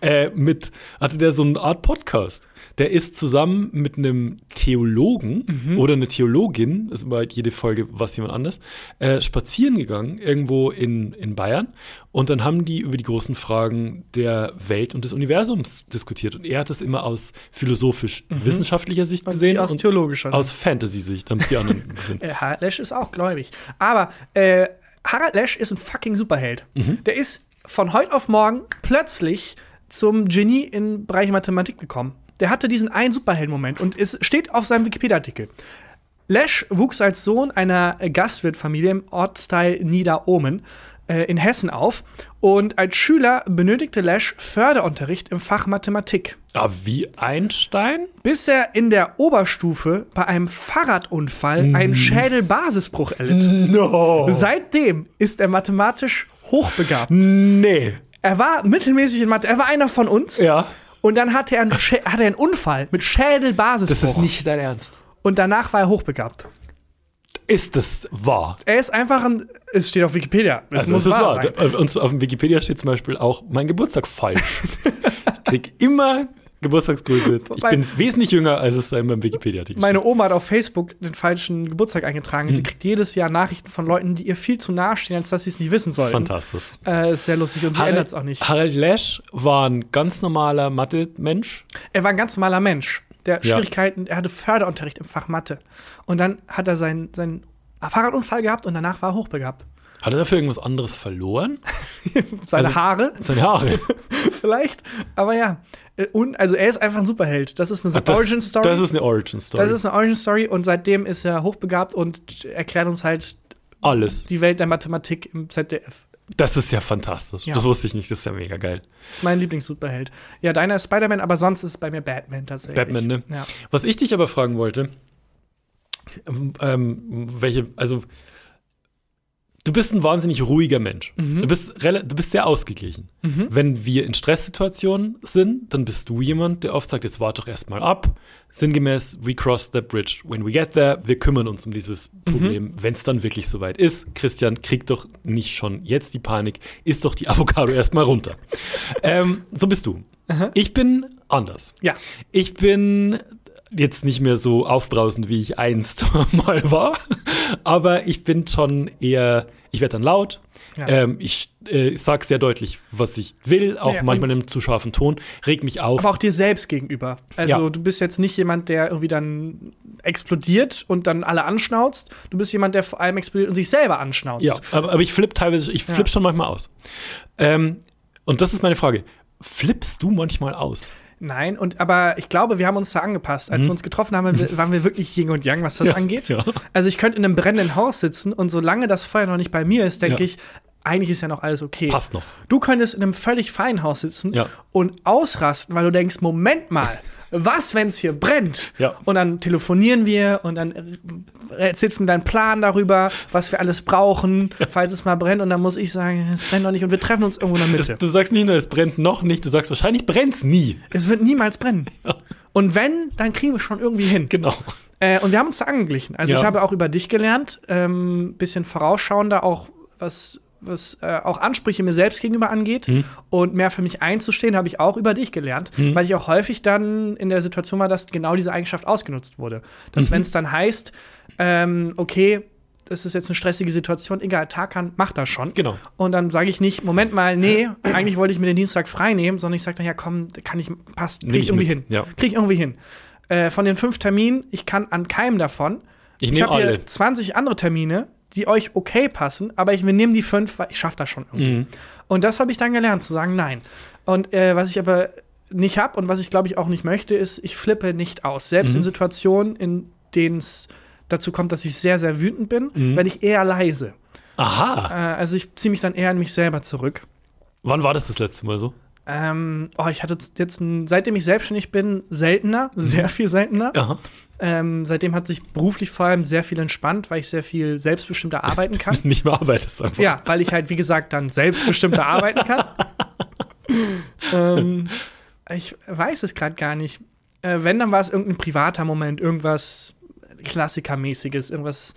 äh, mit, hatte der so eine Art Podcast. Der ist zusammen mit einem Theologen oder einer Theologin, ist immer jede Folge was jemand anders, äh, spazieren gegangen, irgendwo in, in Bayern. Und dann haben die über die großen Fragen der Welt und des Universums diskutiert. Und er hat das immer aus philosophisch-wissenschaftlicher Sicht Und gesehen aus theologischer. aus Fantasy-Sicht es die anderen gesehen. Äh, Harald Lesch ist auch gläubig. Aber äh, Harald Lesch ist ein fucking Superheld. Der ist von heute auf morgen plötzlich zum Genie im Bereich Mathematik gekommen. Der hatte diesen einen Superhelden-Moment und es steht auf seinem Wikipedia-Artikel. Lesch wuchs als Sohn einer Gastwirtfamilie im Ortsteil Niederohmen äh, in Hessen auf und als Schüler benötigte Lesch Förderunterricht im Fach Mathematik. Ah, wie Einstein? Bis er in der Oberstufe bei einem Fahrradunfall einen Schädelbasisbruch erlitt. No. Seitdem ist er mathematisch hochbegabt. Nee. Er war mittelmäßig in Mathe, er war einer von uns. Ja. Und dann hatte er einen, Schä hatte er einen Unfall mit Schädelbasisbruch. Das ist nicht dein Ernst. Und danach war er hochbegabt. Ist das wahr? Er ist einfach ein. Es steht auf Wikipedia. Es Also, das ist wahr. Und auf Wikipedia steht zum Beispiel auch mein Geburtstag falsch. ich krieg immer Geburtstagsgrüße. Ich bin wesentlich jünger, als es da in meinem Wikipedia-Artikel Meine Oma hat auf Facebook den falschen Geburtstag eingetragen. Hm. Sie kriegt jedes Jahr Nachrichten von Leuten, die ihr viel zu nahe stehen, als dass sie es nicht wissen sollten. Fantastisch. Äh, ist sehr lustig und sie ändert es auch nicht. Harald Lesch war ein ganz normaler Mathe-Mensch. Er war ein ganz normaler Mensch. Der Ja. Schwierigkeiten, er hatte Förderunterricht im Fach Mathe. Und dann hat er seinen, seinen Fahrradunfall gehabt und danach war er hochbegabt. Hat er dafür irgendwas anderes verloren? Seine Also- Haare Seine Haare. vielleicht. Aber ja. Äh, Und, also er ist einfach ein Superheld. Das ist eine Origin Story. Das ist eine Origin-Story. Das ist eine Origin Story und seitdem ist er hochbegabt und erklärt uns halt Alles. die Welt der Mathematik im ZDF. Das ist ja fantastisch. Ja. Das wusste ich nicht. Das ist ja mega geil. Das ist mein Lieblings-Superheld. Ja, deiner ist Spider-Man, aber sonst ist es bei mir Batman tatsächlich. Batman, ne? Ja. Was ich dich aber fragen wollte, ähm, welche, also du bist ein wahnsinnig ruhiger Mensch. Mhm. Du, bist du bist sehr ausgeglichen. Wenn wir in Stresssituationen sind, dann bist du jemand, der oft sagt, jetzt warte doch erstmal ab. Sinngemäß, we cross the bridge when we get there. Wir kümmern uns um dieses Problem, Mhm. wenn es dann wirklich soweit ist. Christian, krieg doch nicht schon jetzt die Panik, isst doch die Avocado erstmal runter. ähm, so bist du. Ich bin anders. Ja. Ich bin jetzt nicht mehr so aufbrausend, wie ich einst mal war, aber ich bin schon eher, ich werde dann laut. Ja. Ähm, ich äh, sage sehr deutlich, was ich will, auch Ja, manchmal in einem zu scharfen Ton, reg mich auf. Aber auch dir selbst gegenüber. Also Ja. du bist jetzt nicht jemand, der irgendwie dann explodiert und dann alle anschnauzt. Du bist jemand, der vor allem explodiert und sich selber anschnauzt. ja, aber, aber ich flippe teilweise, ich flippe schon manchmal aus. Ähm, und das ist meine Frage. Flippst du manchmal aus? Nein, und aber ich glaube, wir haben uns da angepasst. Als wir uns getroffen haben, waren wir wirklich Yin und Yang, was das Mhm. Ja, angeht. ja. Also ich könnte in einem brennenden Haus sitzen und solange das Feuer noch nicht bei mir ist, denke Ja. ich, eigentlich ist ja noch alles okay. Passt noch. Du könntest in einem völlig feinen Haus sitzen und ausrasten, weil du denkst, Moment mal, was, wenn es hier brennt? Ja. Und dann telefonieren wir und dann äh, erzählst du mir deinen Plan darüber, was wir alles brauchen, falls es mal brennt. Und dann muss ich sagen, es brennt noch nicht und wir treffen uns irgendwo in der Mitte. Du sagst nicht nur, es brennt noch nicht, du sagst wahrscheinlich brennt's nie. Es wird niemals brennen. Und wenn, dann kriegen wir es schon irgendwie hin. Genau. Äh, und wir haben uns da angeglichen. Also Ja. ich habe auch über dich gelernt, ähm, bisschen vorausschauender, auch was, was äh, auch Ansprüche mir selbst gegenüber angeht. Mhm. Und mehr für mich einzustehen, habe ich auch über dich gelernt, weil ich auch häufig dann in der Situation war, dass genau diese Eigenschaft ausgenutzt wurde. Dass Mhm. wenn es dann heißt, ähm, okay, das ist jetzt eine stressige Situation, egal, Tarkan macht das schon. Genau. Und dann sage ich nicht, Moment mal, nee, eigentlich wollte ich mir den Dienstag frei nehmen, sondern ich sage dann, ja komm, kann ich, passt, krieg ich ich irgendwie mit, hin. ja. Krieg ich irgendwie hin. Äh, von den fünf Terminen, ich kann an keinem davon. Ich nehme habe hier alle. 20 andere Termine, die euch okay passen, aber ich wir nehmen die fünf, weil ich schaffe das schon irgendwie. Mhm. Und das habe ich dann gelernt, zu sagen, nein. Und äh, was ich aber nicht habe und was ich glaube ich auch nicht möchte, ist, ich flippe nicht aus. Selbst Mhm. in Situationen, in denen es dazu kommt, dass ich sehr, sehr wütend bin, Mhm. werde ich eher leise. Aha. Äh, also ich ziehe mich dann eher in mich selber zurück. Wann war das das letzte Mal so? Ähm, oh, ich hatte jetzt, seitdem ich selbstständig bin, seltener, sehr viel seltener. Aha. Ähm, seitdem hat sich beruflich vor allem sehr viel entspannt, weil ich sehr viel selbstbestimmter arbeiten kann. Nicht mehr arbeitest einfach. ja, weil ich halt, wie gesagt, dann selbstbestimmter arbeiten kann. ähm, ich weiß es gerade gar nicht. Äh, wenn, dann war es irgendein privater Moment, irgendwas Klassikermäßiges, irgendwas.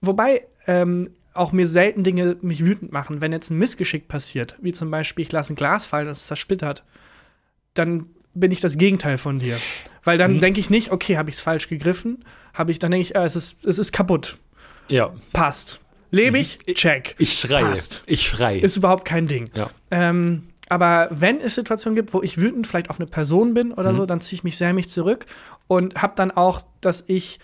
Wobei ähm, auch mir selten Dinge mich wütend machen. Wenn jetzt ein Missgeschick passiert, wie zum Beispiel, ich lasse ein Glas fallen und es zersplittert, dann bin ich das Gegenteil von dir. Weil dann Mhm. denke ich nicht, okay, habe ich es falsch gegriffen? Habe ich, dann denke ich, ah, es, ist, es ist kaputt. Ja. Passt. Lebe ich? Check. Ich schreie. Passt. Ich schreie. Ist überhaupt kein Ding. ja. Ähm, aber wenn es Situationen gibt, wo ich wütend vielleicht auf eine Person bin Mhm. oder so, dann ziehe ich mich sehr mich zurück und habe dann auch, dass ich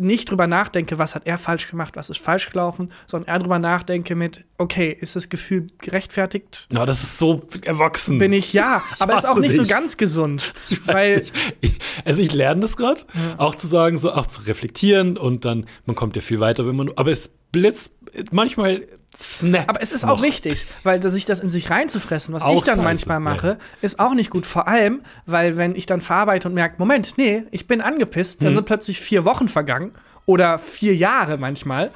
nicht drüber nachdenke, was hat er falsch gemacht, was ist falsch gelaufen, sondern eher drüber nachdenke mit, okay, ist das Gefühl gerechtfertigt? Na, das ist so erwachsen. Bin ich ja, aber ist auch nicht so dich. ganz gesund, weil Ich, also ich lerne das gerade, auch zu sagen, so auch zu reflektieren und dann, man kommt ja viel weiter, wenn man, aber es blitzt manchmal snap. Aber es ist auch wichtig, weil sich das in sich reinzufressen, was Auch ich dann manchmal ja. mache, ist auch nicht gut. Vor allem, weil wenn ich dann verarbeite und merke, Moment, nee, ich bin angepisst, Mhm. dann sind plötzlich vier Wochen vergangen oder vier Jahre manchmal.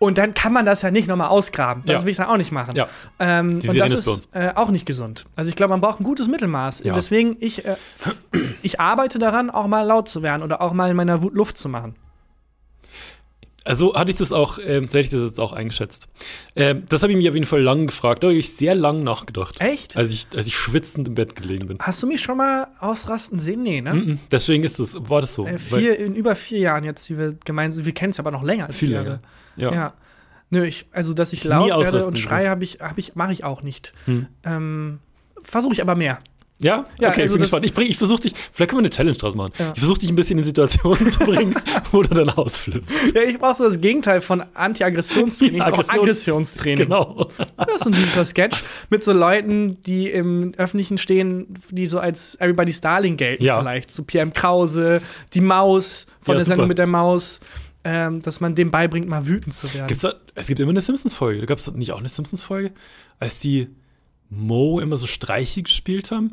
Und dann kann man das ja nicht nochmal ausgraben. Das Ja. will ich dann auch nicht machen. Ja. Ähm, und das ist äh, auch nicht gesund. Also ich glaube, man braucht ein gutes Mittelmaß. Ja. Deswegen, ich, äh, ich arbeite daran, auch mal laut zu werden oder auch mal in meiner Wut Luft zu machen. Also hatte ich das auch, ähm, so hätte ich das jetzt auch eingeschätzt. Ähm, das habe ich mich auf jeden Fall lang gefragt. Da habe ich sehr lang nachgedacht. Echt? Als ich, als ich schwitzend im Bett gelegen bin. Hast du mich schon mal ausrasten sehen? Nee, ne? Mhm. Deswegen ist das, war das so. Äh, vier, in über vier Jahren jetzt, die wir gemeinsam, wir kennen es aber noch länger als Viel länger. Ja. Ja. Nö, ich, also dass ich Nie laut werde und schreie, habe ich, hab ich, mache ich auch nicht. Hm. Ähm, Versuche ich aber mehr. Ja? Ja, okay, also ich bin gespannt. Ich, bring- ich versuche dich, vielleicht können wir eine Challenge draus machen. Ja. Ich versuche dich ein bisschen in Situationen zu bringen, wo du dann ausflippst. Ja, ich brauche so das Gegenteil von Anti-Aggressionstraining, Ja, Aggressions- Aggressionstraining. Genau. Das ist ein süßer Sketch mit so Leuten, die im Öffentlichen stehen, die so als Everybody's Darling gelten Ja. vielleicht. So Pierre M. Krause, die Maus von Ja, der Sendung super. mit der Maus. Ähm, dass man dem beibringt, mal wütend zu werden. Da, es gibt immer eine Simpsons-Folge. Da gab es nicht auch eine Simpsons-Folge? Als die Mo immer so Streiche gespielt haben?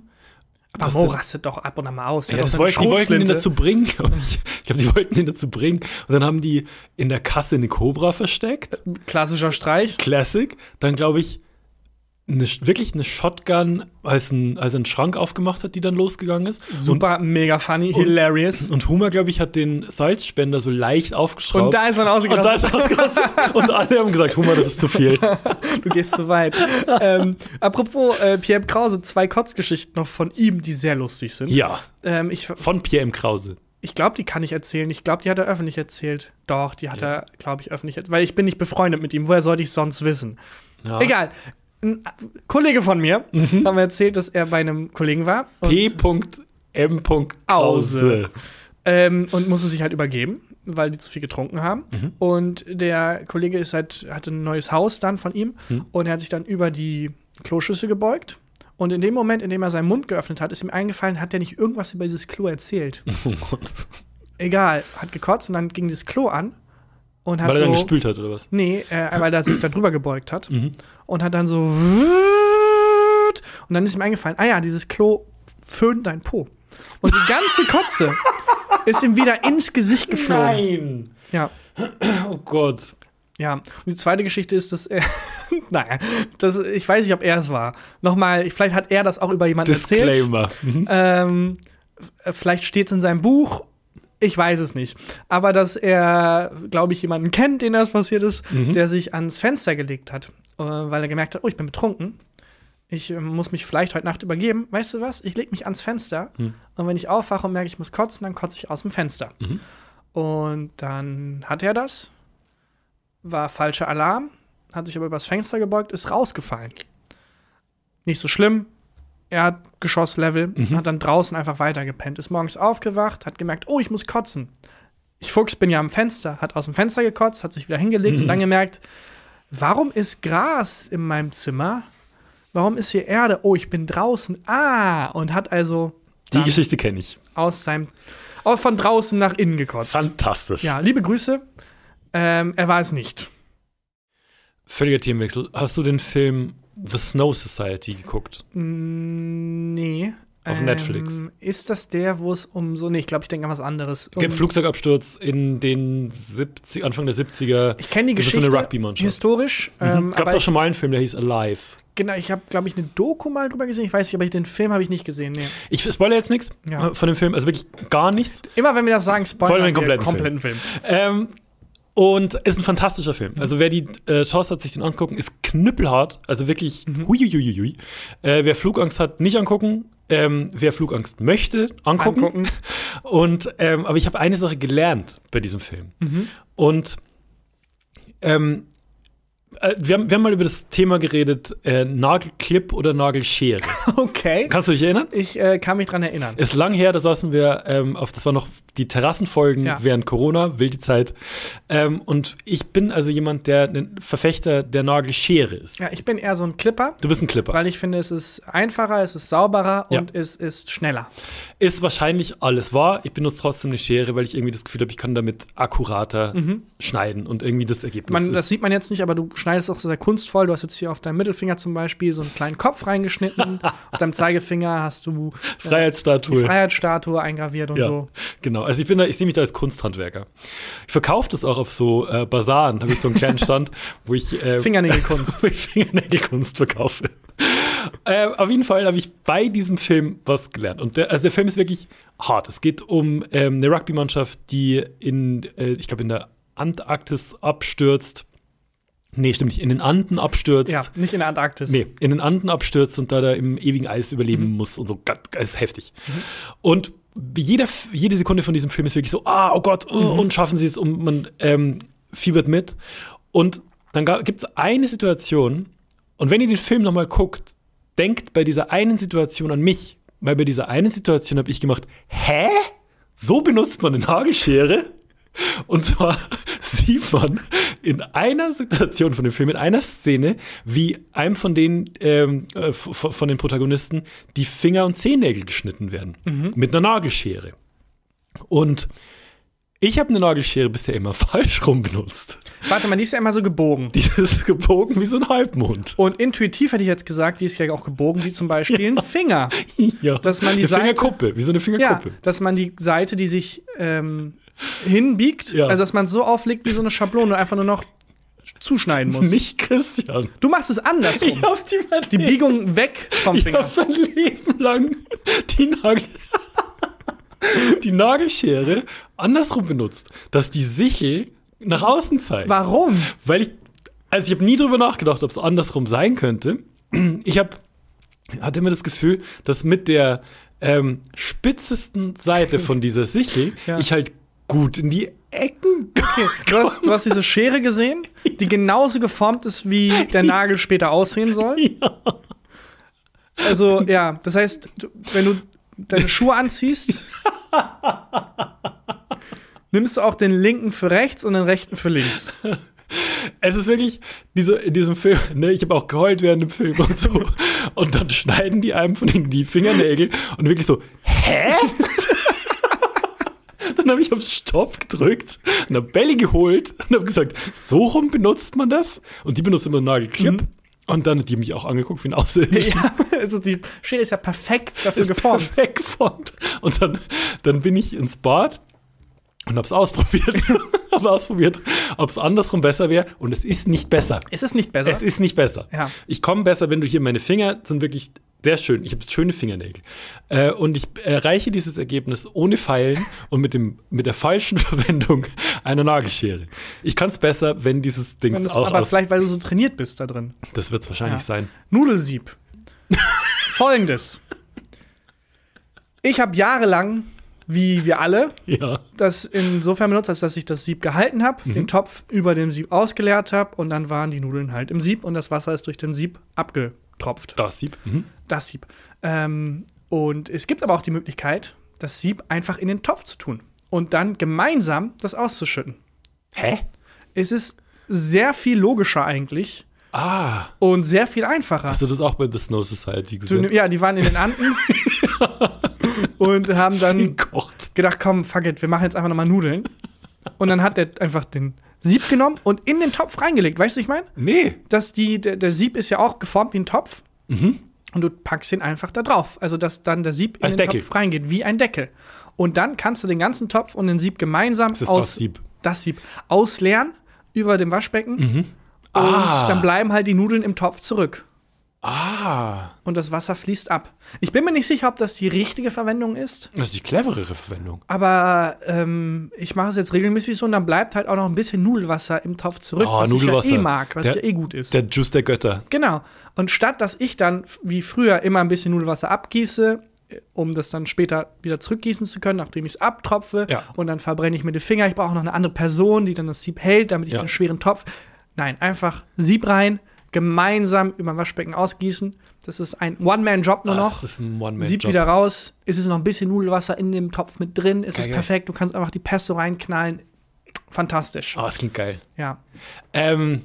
Aber Mo rastet doch ab und an mal aus. Ja, das wollten, die wollten ihn dazu bringen, glaube ich. Ich glaube, die wollten ihn dazu bringen. Und dann haben die in der Kasse eine Cobra versteckt. Klassischer Streich. Classic. Dann, glaube ich, eine, wirklich eine Shotgun, als ein, als er einen Schrank aufgemacht hat, die dann losgegangen ist. Super, mega funny, hilarious. Und, und Humor, glaube ich, hat den Salzspender so leicht aufgeschraubt. Und da ist er und da ausgerastet. ist er ausgerastet. und alle haben gesagt, Humor, das ist zu viel. Du gehst zu weit. ähm, apropos äh, Pierre Krause, zwei Kotzgeschichten noch von ihm, die sehr lustig sind. Ja, Ähm, ich von Pierre M. Krause. ich glaube, die kann ich erzählen. Ich glaube, die hat er öffentlich erzählt. Doch, die hat Ja. er, glaube ich, öffentlich erzählt. Weil ich bin nicht befreundet mit ihm. Woher sollte ich es sonst wissen? Ja. Egal. Ein Kollege von mir Mhm. hat mir erzählt, dass er bei einem Kollegen war. P.M. Krause. ähm, und musste sich halt übergeben, weil die zu viel getrunken haben. Mhm. Und der Kollege ist halt, hatte ein neues Haus dann von ihm Mhm. und er hat sich dann über die Kloschüssel gebeugt. Und in dem Moment, in dem er seinen Mund geöffnet hat, ist ihm eingefallen, hat er nicht irgendwas über dieses Klo erzählt. Oh Gott. Egal, hat gekotzt und dann ging das Klo an und hat Weil er so. dann gespült hat, oder was? Nee, äh, weil er sich da drüber gebeugt hat Mhm. Und hat dann so. Und dann ist ihm eingefallen, ah ja, dieses Klo föhnt dein Po. Und die ganze Kotze ist ihm wieder ins Gesicht geflogen. Nein! Ja, Oh Gott. ja. Und die zweite Geschichte ist, dass er. naja, das, ich weiß nicht, ob er es war. Nochmal, vielleicht hat er das auch über jemanden erzählt. Disclaimer. Mhm. Ähm, äh, vielleicht steht es in seinem Buch. Ich weiß es nicht. Aber dass er, glaube ich, jemanden kennt, den das passiert ist, Mhm. der sich ans Fenster gelegt hat, weil er gemerkt hat, oh, ich bin betrunken. Ich äh, muss mich vielleicht heute Nacht übergeben. Weißt du was? Ich lege mich ans Fenster. Mhm. Und wenn ich aufwache und merke, ich muss kotzen, dann kotze ich aus dem Fenster. Mhm. Und dann hat er das. War falscher Alarm. Hat sich aber übers Fenster gebeugt, ist rausgefallen. Nicht so schlimm. Er hat Geschosslevel, Mhm. hat dann draußen einfach weitergepennt, ist morgens aufgewacht, hat gemerkt, oh, ich muss kotzen. Ich Fuchs bin ja am Fenster, hat aus dem Fenster gekotzt, hat sich wieder hingelegt Mhm. und dann gemerkt, warum ist Gras in meinem Zimmer? Warum ist hier Erde? Oh, ich bin draußen. Ah, und hat also Die Geschichte kenne ich. aus seinem auch von draußen nach innen gekotzt. Fantastisch. Ja, liebe Grüße. Ähm, er war es nicht. Völliger Themenwechsel. Hast du den Film The Snow Society geguckt? Mm, Nee. Auf Netflix. Ist das der, wo es um so. Nee, ich glaube, ich denke an was anderes. Um, Flugzeugabsturz in den 70, Anfang der 70er. ich kenne die Das ist so Geschichte eine Rugby-Mannschaft. historisch. Ähm, Gab es auch schon mal einen Film, der hieß Alive. genau, ich habe, glaube ich, eine Doku mal drüber gesehen. Ich weiß nicht, aber ich, den Film habe ich nicht gesehen. Nee. Ich spoilere jetzt nichts Ja. von dem Film, also wirklich gar nichts. Immer wenn wir das sagen, spoilern wir den kompletten kompletten Film. Ähm, und ist ein fantastischer Film. Mhm. Also wer die äh, Chance hat, sich den anzugucken, ist knüppelhart. Also wirklich Mhm. huiuiuiui. Äh, wer Flugangst hat, nicht angucken. Ähm, wer Flugangst möchte, angucken. Angucken. Und ähm, aber ich habe eine Sache gelernt bei diesem Film. Mhm. Und ähm, äh, wir, haben, wir haben mal über das Thema geredet, äh, Nagelclip oder Nagelschere. Okay. Kannst du dich erinnern? Ich äh, kann mich dran erinnern. Ist lang her, da saßen wir ähm, auf, das war noch die Terrassenfolgen Ja. während Corona, wilde Zeit. Ähm, und ich bin also jemand, der ein Verfechter der Nagelschere ist. Ja, ich bin eher so ein Clipper, Du bist ein Clipper. weil ich finde, es ist einfacher, es ist sauberer Ja. und es ist schneller. Ist wahrscheinlich alles wahr. Ich benutze trotzdem eine Schere, weil ich irgendwie das Gefühl habe, ich kann damit akkurater schneiden und irgendwie das Ergebnis. Mhm. Man, das sieht man jetzt nicht, aber du schneidest auch sehr kunstvoll. Du hast jetzt hier auf deinem Mittelfinger zum Beispiel so einen kleinen Kopf reingeschnitten. auf deinem Zeigefinger hast du äh, Freiheitsstatue. die Freiheitsstatue eingraviert und ja, so. genau. Also ich bin da, ich sehe mich da als Kunsthandwerker. Ich verkaufe das auch auf so äh, Basaren. Habe ich so einen kleinen Stand, wo ich äh, Fingernägelkunst. wo ich Fingernägelkunst verkaufe. äh, auf jeden Fall habe ich bei diesem Film was gelernt. Und der, also der Film ist wirklich hart. Es geht um ähm, eine Rugby-Mannschaft, die in, äh, ich glaube, in der Antarktis abstürzt. Nee, stimmt nicht, in den Anden abstürzt. Ja, nicht in der Antarktis. Nee, in den Anden abstürzt und da, da im ewigen Eis überleben muss und so. Ganz, ganz heftig. Und jeder, jede Sekunde von diesem Film ist wirklich so, ah, oh Gott, oh, und schaffen sie es und man ähm, fiebert mit. Und dann gibt es eine Situation, und wenn ihr den Film nochmal guckt, denkt bei dieser einen Situation an mich. Weil bei dieser einen Situation habe ich gemacht, hä? So benutzt man eine Nagelschere? Und zwar sieht man in einer Situation von dem Film, in einer Szene, wie einem von den, ähm, äh, von den Protagonisten die Finger und Zehennägel geschnitten werden. Mit einer Nagelschere. Und ich habe eine Nagelschere bisher immer falsch rum benutzt. Warte mal, die ist ja immer so gebogen. Die ist gebogen wie so ein Halbmond. Und intuitiv hätte ich jetzt gesagt, die ist ja auch gebogen, wie zum Beispiel ein Finger. Ja. Dass man die eine Seite- Fingerkuppe, wie so eine Ja, Fingerkuppe. dass man die Seite, die sich ähm, hinbiegt, Ja. also dass man es so auflegt wie so eine Schablone und einfach nur noch zuschneiden muss. Nicht Christian. Du machst es andersrum. Ich hab die, mein Die Biegung weg vom Ich Finger. habe mein Leben lang die, Nagel die Nagelschere andersrum benutzt, dass die Sichel nach außen zeigt. Warum? Weil ich, also ich habe nie drüber nachgedacht, ob es andersrum sein könnte. Ich habe, hatte immer das Gefühl, dass mit der ähm, spitzesten Seite von dieser Sichel Ja. ich halt gut in die Ecken. Okay, du hast, du hast diese Schere gesehen, die genauso geformt ist, wie der Nagel später aussehen soll. Also, ja, das heißt, wenn du deine Schuhe anziehst, nimmst du auch den linken für rechts und den rechten für links. Es ist wirklich, diese, in diesem Film, ne, ich habe auch geheult während dem Film und so. Und dann schneiden die einem von denen die Fingernägel und wirklich so, hä? Dann habe ich auf Stopp gedrückt, eine Belly geholt und habe gesagt, so rum benutzt man das? Und die benutzt immer einen Nagelclip. Und dann hat die mich auch angeguckt wie ein Außerirdischer. Ja, also die Schere ist ja perfekt dafür ist geformt. perfekt geformt. Und dann, dann bin ich ins Bad und hab's ausprobiert. hab ausprobiert, ob es andersrum besser wäre. Und es ist nicht besser. Ist es nicht besser? Es ist nicht besser. Ja. Ich komme besser, wenn du hier meine Finger sind wirklich sehr schön. Ich habe schöne Fingernägel. Äh, und ich erreiche dieses Ergebnis ohne Feilen und mit, dem, mit der falschen Verwendung einer Nagelschere. Ich kann es besser, wenn dieses Ding Wenn es- auch aber vielleicht, weil du so trainiert bist da drin. Das wird es wahrscheinlich Ja. sein. Nudelsieb. Folgendes. Ich habe jahrelang, wie wir alle, Ja. das insofern benutzt, als dass ich das Sieb gehalten habe, Mhm. den Topf über dem Sieb ausgeleert habe und dann waren die Nudeln halt im Sieb und das Wasser ist durch den Sieb abgetropft. Das Sieb. Mhm. Das Sieb. Ähm, und es gibt aber auch die Möglichkeit, das Sieb einfach in den Topf zu tun und dann gemeinsam das auszuschütten. Hä? Es ist sehr viel logischer eigentlich Ah. und sehr viel einfacher. Hast du das auch bei The Snow Society Du, gesehen? ja, die waren in den Anden und haben dann gedacht, komm, fuck it, wir machen jetzt einfach nochmal Nudeln. Und dann hat der einfach den Sieb genommen und in den Topf reingelegt. Weißt du, was ich meine? Nee. Dass die, der, der Sieb ist ja auch geformt wie ein Topf. Mhm. Und du packst ihn einfach da drauf. Also, dass dann der Sieb in Als den Deckel. Topf reingeht, wie ein Deckel. Und dann kannst du den ganzen Topf und den Sieb gemeinsam Das aus, das Sieb. das Sieb ausleeren über dem Waschbecken. Und Ah. dann bleiben halt die Nudeln im Topf zurück. Ah. Und das Wasser fließt ab. Ich bin mir nicht sicher, ob das die richtige Verwendung ist. Das ist die cleverere Verwendung. Aber ähm, ich mache es jetzt regelmäßig so und dann bleibt halt auch noch ein bisschen Nudelwasser im Topf zurück, Oh, was Nudelwasser. ich ja eh mag, was Der- ja eh gut ist. Der Juice der Götter. genau. Und statt dass ich dann wie früher immer ein bisschen Nudelwasser abgieße, äh, um das dann später wieder zurückgießen zu können, nachdem ich es abtropfe Ja. und dann verbrenne ich mir die Finger. Ich brauche noch eine andere Person, die dann das Sieb hält, damit ich Ja. den schweren Topf. Nein, einfach Sieb rein, gemeinsam über ein Waschbecken ausgießen. Das ist ein One-Man-Job nur Ach, noch. das ist ein One-Man-Job. Sieb wieder raus. Ist es noch ein bisschen Nudelwasser in dem Topf mit drin? Ist es Geil, geil. perfekt? Du kannst einfach die Pesto reinknallen. Fantastisch. Oh, das klingt geil. Ja. Ähm,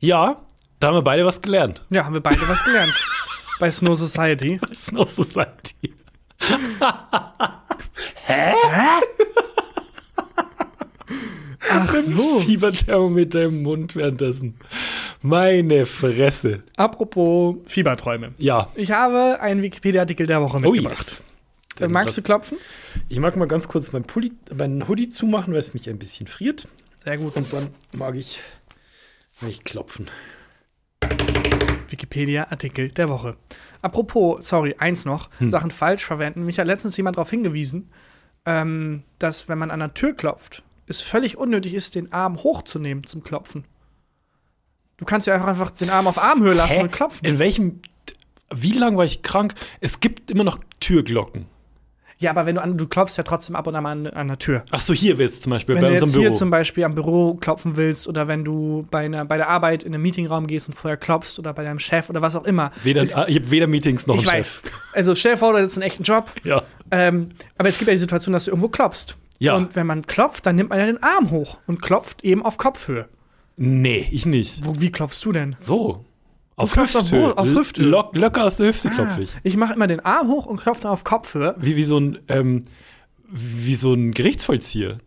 ja, da haben wir beide was gelernt. Ja, haben wir beide was gelernt. Bei Snow Society. Snow Society. Hä? Ach so. Fieberthermometer im Mund währenddessen. Meine Fresse. Apropos Fieberträume. Ja. Ich habe einen Wikipedia-Artikel der Woche Oh mitgebracht. yes. Äh, Magst du klopfen? Ich mag mal ganz kurz meinen, Pulli, meinen Hoodie zumachen, weil es mich ein bisschen friert. Sehr gut. Und dann mag ich, ich klopfen. Wikipedia-Artikel der Woche. Apropos, sorry, eins noch, Hm. Sachen falsch verwenden. Mich hat letztens jemand darauf hingewiesen, ähm, dass wenn man an der Tür klopft, es völlig unnötig ist, den Arm hochzunehmen zum Klopfen. Du kannst ja einfach den Arm auf Armhöhe lassen und klopfen. In welchem, wie lange war ich krank? Es gibt immer noch Türglocken. Ja, aber wenn du an, du klopfst ja trotzdem ab und an an, an der Tür. Ach so, hier jetzt zum Beispiel, Wenn bei du unserem jetzt hier Büro. zum Beispiel am Büro klopfen willst oder wenn du bei, einer, bei der Arbeit in einen Meetingraum gehst und vorher klopfst oder bei deinem Chef oder was auch immer. Weder, Ist- ah, ich habe weder Meetings noch ich einen weiß. Chef. Also stell dir vor, das ist ein echter Job. Ja. Ähm, aber es gibt ja die Situation, dass du irgendwo klopfst. Ja. Und wenn man klopft, dann nimmt man ja den Arm hoch und klopft eben auf Kopfhöhe. Nee, ich nicht. Wo, wie klopfst du denn? So. Auf klopfst auf auf Hüfthöhe. Lock, locker aus der Hüfte Ah, klopfe ich. ich mache immer den Arm hoch und klopfe dann auf Kopfhöhe. Wie, wie so ein, ähm, wie so ein Gerichtsvollzieher.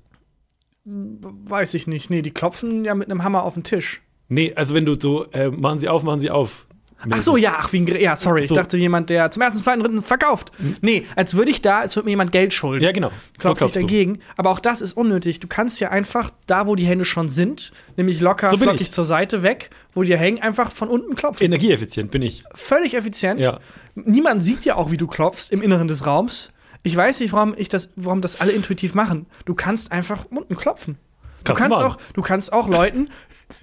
Weiß ich nicht. Nee, die klopfen ja mit einem Hammer auf den Tisch. Nee, also wenn du so, äh, machen Sie auf, machen Sie auf. Ach so, ja, ach, wie ein Ja, sorry. So. Ich dachte, jemand, der zum ersten, zweiten, dritten verkauft. Nee, als würde ich da, als würde mir jemand Geld schulden. Ja, genau. klopfe ich klopfst du. dagegen. Aber auch das ist unnötig. Du kannst ja einfach da, wo die Hände schon sind, nämlich locker, So flockig ich. zur Seite weg, wo die hängen, einfach von unten klopfen. Energieeffizient bin ich. Völlig effizient. Ja. Niemand sieht ja auch, wie du klopfst im Inneren des Raums. Ich weiß nicht, warum, ich das, warum das alle intuitiv machen. Du kannst einfach unten klopfen. Du Kannst auch, du kannst auch Leuten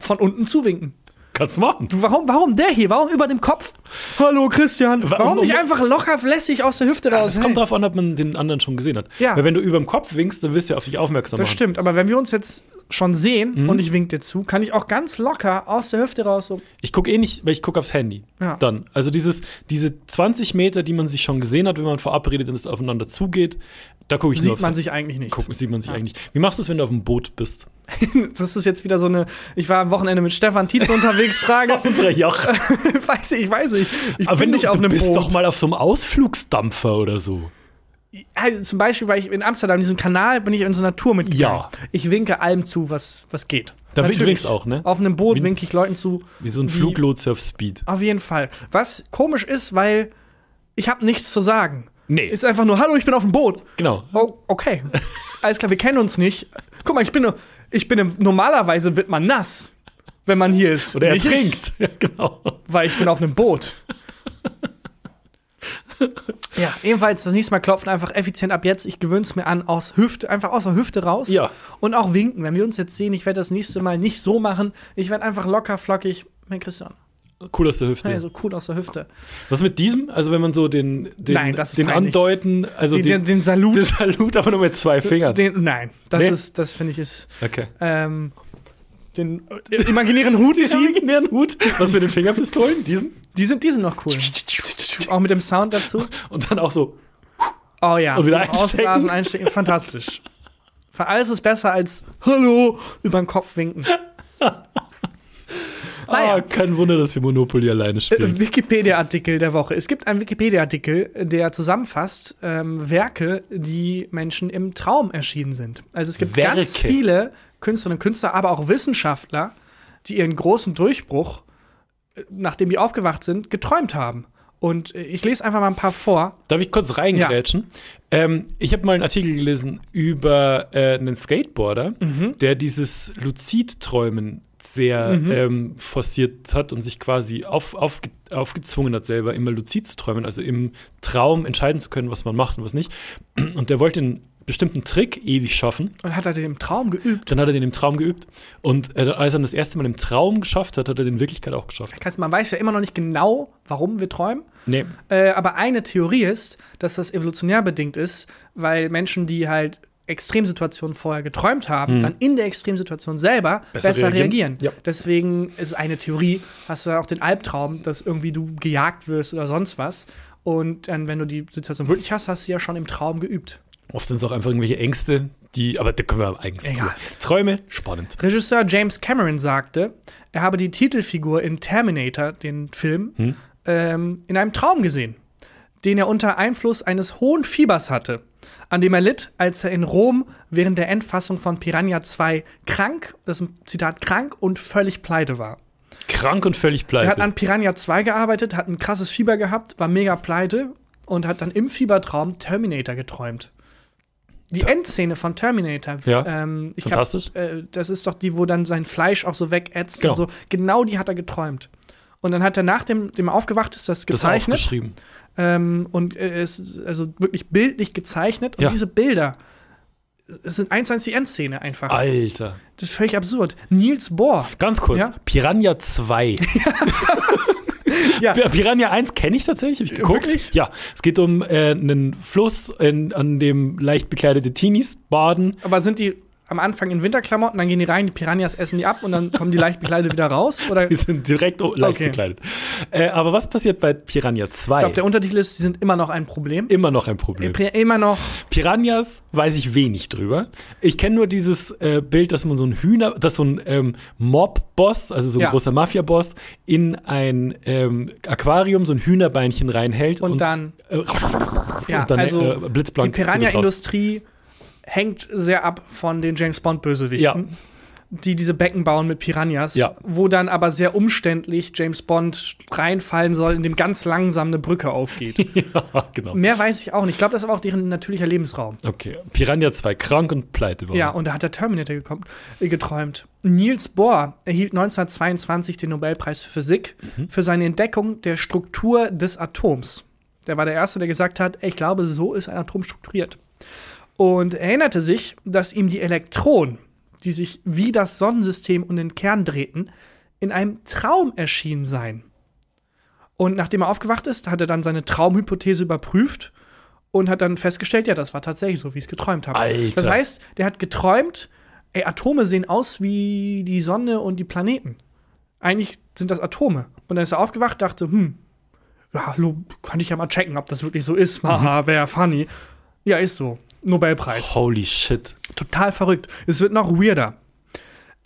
von unten zuwinken. Kannst du machen. Du, warum, warum der hier? Warum über dem Kopf? Hallo Christian. Wa- Warum um- nicht einfach locker lässig aus der Hüfte raus? Es kommt drauf an, ob man den anderen schon gesehen hat. Ja. Weil wenn du über dem Kopf winkst, dann wirst du ja auf dich aufmerksam Das machen. stimmt, aber wenn wir uns jetzt schon sehen Mhm. und ich wink dir zu, kann ich auch ganz locker aus der Hüfte raus so. Ich gucke eh nicht, weil ich gucke aufs Handy. Ja. Dann. Also dieses, diese 20 Meter, die man sich schon gesehen hat, wenn man verabredet und es aufeinander zugeht, da gucke ich Sieht aufs man sich eigentlich nicht. Guck, sieht man sich eigentlich. Wie machst du es, wenn du auf dem Boot bist? Das ist jetzt wieder so eine, ich war am Wochenende mit Stefan Tietze unterwegs, Frage. Auf unserer Yacht. weiß ich, weiß ich. Ich Aber bin wenn du, nicht auf du einem bist Boot. doch mal auf so einem Ausflugsdampfer oder so. Also zum Beispiel, weil ich in Amsterdam, diesem Kanal, bin ich in so einer Tour mitgegangen. Ja. Ich winke allem zu, was, was geht. Da win- du Natürlich. winkst auch, ne? Auf einem Boot winke ich Leuten zu. Wie so ein Fluglotse auf Speed. Auf jeden Fall. Was komisch ist, weil ich habe nichts zu sagen. Nee. Ist einfach nur, hallo, ich bin auf dem Boot. Genau. Oh, okay. Alles klar, wir kennen uns nicht. Guck mal, ich bin, ich bin normalerweise wird man nass, wenn man hier ist. Oder er Nicht trinkt. Ja, genau. Weil ich bin auf einem Boot. ja, ebenfalls das nächste Mal klopfen einfach effizient ab jetzt. Ich gewöhne es mir an, aus Hüfte, einfach aus der Hüfte raus. Ja. Und auch winken. Wenn wir uns jetzt sehen, ich werde das nächste Mal nicht so machen. Ich werde einfach locker, flockig, mein Christian. Cool aus der Hüfte. Hey, so cool aus der Hüfte. Was mit diesem? Also wenn man so den, den, Nein, das ist den. Andeuten, also den, den, den, den Salut. den Salut, aber nur mit zwei Fingern. Den, nein, das Nee? ist, das finde ich ist, okay. ähm, den äh, imaginären Hut Den ziehen. imaginären Hut. Was mit den Fingerpistolen? Diesen? Die sind, die sind noch cool. Auch mit dem Sound dazu. Und dann auch so. Oh ja. Und wieder einstecken. Ausblasen, einstecken. Fantastisch. Für alles ist besser als Hallo über den Kopf winken. Naja. Ah, kein Wunder, dass wir Monopoly alleine spielen. Äh, Wikipedia-Artikel der Woche. Es gibt einen Wikipedia-Artikel, der zusammenfasst ähm, Werke, die Menschen im Traum erschienen sind. Also es gibt Werke. ganz viele Künstlerinnen und Künstler, aber auch Wissenschaftler, die ihren großen Durchbruch, äh, nachdem die aufgewacht sind, geträumt haben. Und äh, ich lese einfach mal ein paar vor. Darf ich kurz reingrätschen? Ähm, ich habe mal einen Artikel gelesen über äh, einen Skateboarder, Mhm. der dieses Luzidträumen sehr ähm, forciert hat und sich quasi auf, aufge, aufgezwungen hat, selber immer luzid zu träumen, also im Traum entscheiden zu können, was man macht und was nicht. Und der wollte einen bestimmten Trick ewig schaffen. Und hat er den im Traum geübt. Dann hat er den im Traum geübt. Und äh, als er das erste Mal im Traum geschafft hat, hat er den in Wirklichkeit auch geschafft. Das heißt, man weiß ja immer noch nicht genau, warum wir träumen. Nee. Äh, aber eine Theorie ist, dass das evolutionär bedingt ist, weil Menschen, die halt Extremsituationen vorher geträumt haben, dann in der Extremsituation selber besser, Besser reagieren. reagieren. Ja. Deswegen ist eine Theorie, hast du auch den Albtraum, dass irgendwie du gejagt wirst oder sonst was. Und dann, wenn du die Situation wirklich hast, hast du ja schon im Traum geübt. Oft sind es auch einfach irgendwelche Ängste, die, aber da können wir eigens Egal. Träume, spannend. Regisseur James Cameron sagte, er habe die Titelfigur in Terminator, den Film, ähm, in einem Traum gesehen, den er unter Einfluss eines hohen Fiebers hatte, an dem er litt, als er in Rom während der Endfassung von Piranha 2 krank, das ist ein Zitat, krank und völlig pleite war. Krank und völlig Er pleite. hat an Piranha 2 gearbeitet, hat ein krasses Fieber gehabt, war mega pleite und hat dann im Fiebertraum Terminator geträumt. Die Endszene von Terminator, Ja, ähm, ich fantastisch. Glaub, äh, das ist doch die, wo dann sein Fleisch auch so wegätzt Genau. und so. Genau die hat er geträumt. Und dann hat er nach dem, dem er aufgewacht ist, das das ist auch gezeichnet geschrieben. Ähm, und äh, es ist also wirklich bildlich gezeichnet. Und Ja. diese Bilder, es sind eins eins die Endszene einfach. Alter. Das ist völlig absurd. Niels Bohr, Ganz kurz. Ja? Piranha 2. Ja. Pi- Piranha 1 kenne ich tatsächlich, habe ich geguckt. Wirklich? Ja, es geht um äh, einen Fluss, in, an dem leicht bekleidete Teenies baden. Aber sind die am Anfang in Winterklamotten, dann gehen die rein, die Piranhas essen die ab und dann kommen die leicht bekleidet wieder raus? Oder Die ich sind direkt leicht Okay. bekleidet. Äh, aber was passiert bei Piranha 2? glaube, der Untertitel ist, die sind immer noch ein Problem. Immer noch ein Problem. Pri- Immer noch. Piranhas weiß ich wenig drüber. Ich kenne nur dieses äh, Bild, dass man so ein Hühner, dass so ein ähm, Mob-Boss, also so ein Ja. großer Mafia-Boss, in ein ähm, Aquarium so ein Hühnerbeinchen reinhält Und, dann, äh, ja, und dann also äh, die. Piranha-Industrie hängt sehr ab von den James Bond-Bösewichten. Die diese Becken bauen mit Piranhas, Ja. wo dann aber sehr umständlich James Bond reinfallen soll, indem ganz langsam eine Brücke aufgeht. ja, genau. Mehr weiß ich auch nicht. Ich glaube, das ist aber auch deren natürlicher Lebensraum. Okay, Piranha 2, krank und pleite. worden. Ja, und da hat der Terminator gekommen, äh, geträumt. Niels Bohr erhielt 1922 den Nobelpreis für Physik für seine Entdeckung der Struktur des Atoms. Der war der Erste, der gesagt hat, "Ey, ich glaube, so ist ein Atom strukturiert. Und erinnerte sich, dass ihm die Elektronen, die sich wie das Sonnensystem um den Kern drehten, in einem Traum erschienen seien. Und nachdem er aufgewacht ist, hat er dann seine Traumhypothese überprüft und hat dann festgestellt, ja, das war tatsächlich so, wie ich es geträumt habe. Alter. Das heißt, der hat geträumt, ey, Atome sehen aus wie die Sonne und die Planeten. Eigentlich sind das Atome. Und dann ist er aufgewacht, dachte, hm, ja, hallo, kann ich ja mal checken, ob das wirklich so ist. Haha, wäre funny. Ja, ist so. Nobelpreis. Holy shit. Total verrückt. Es wird noch weirder.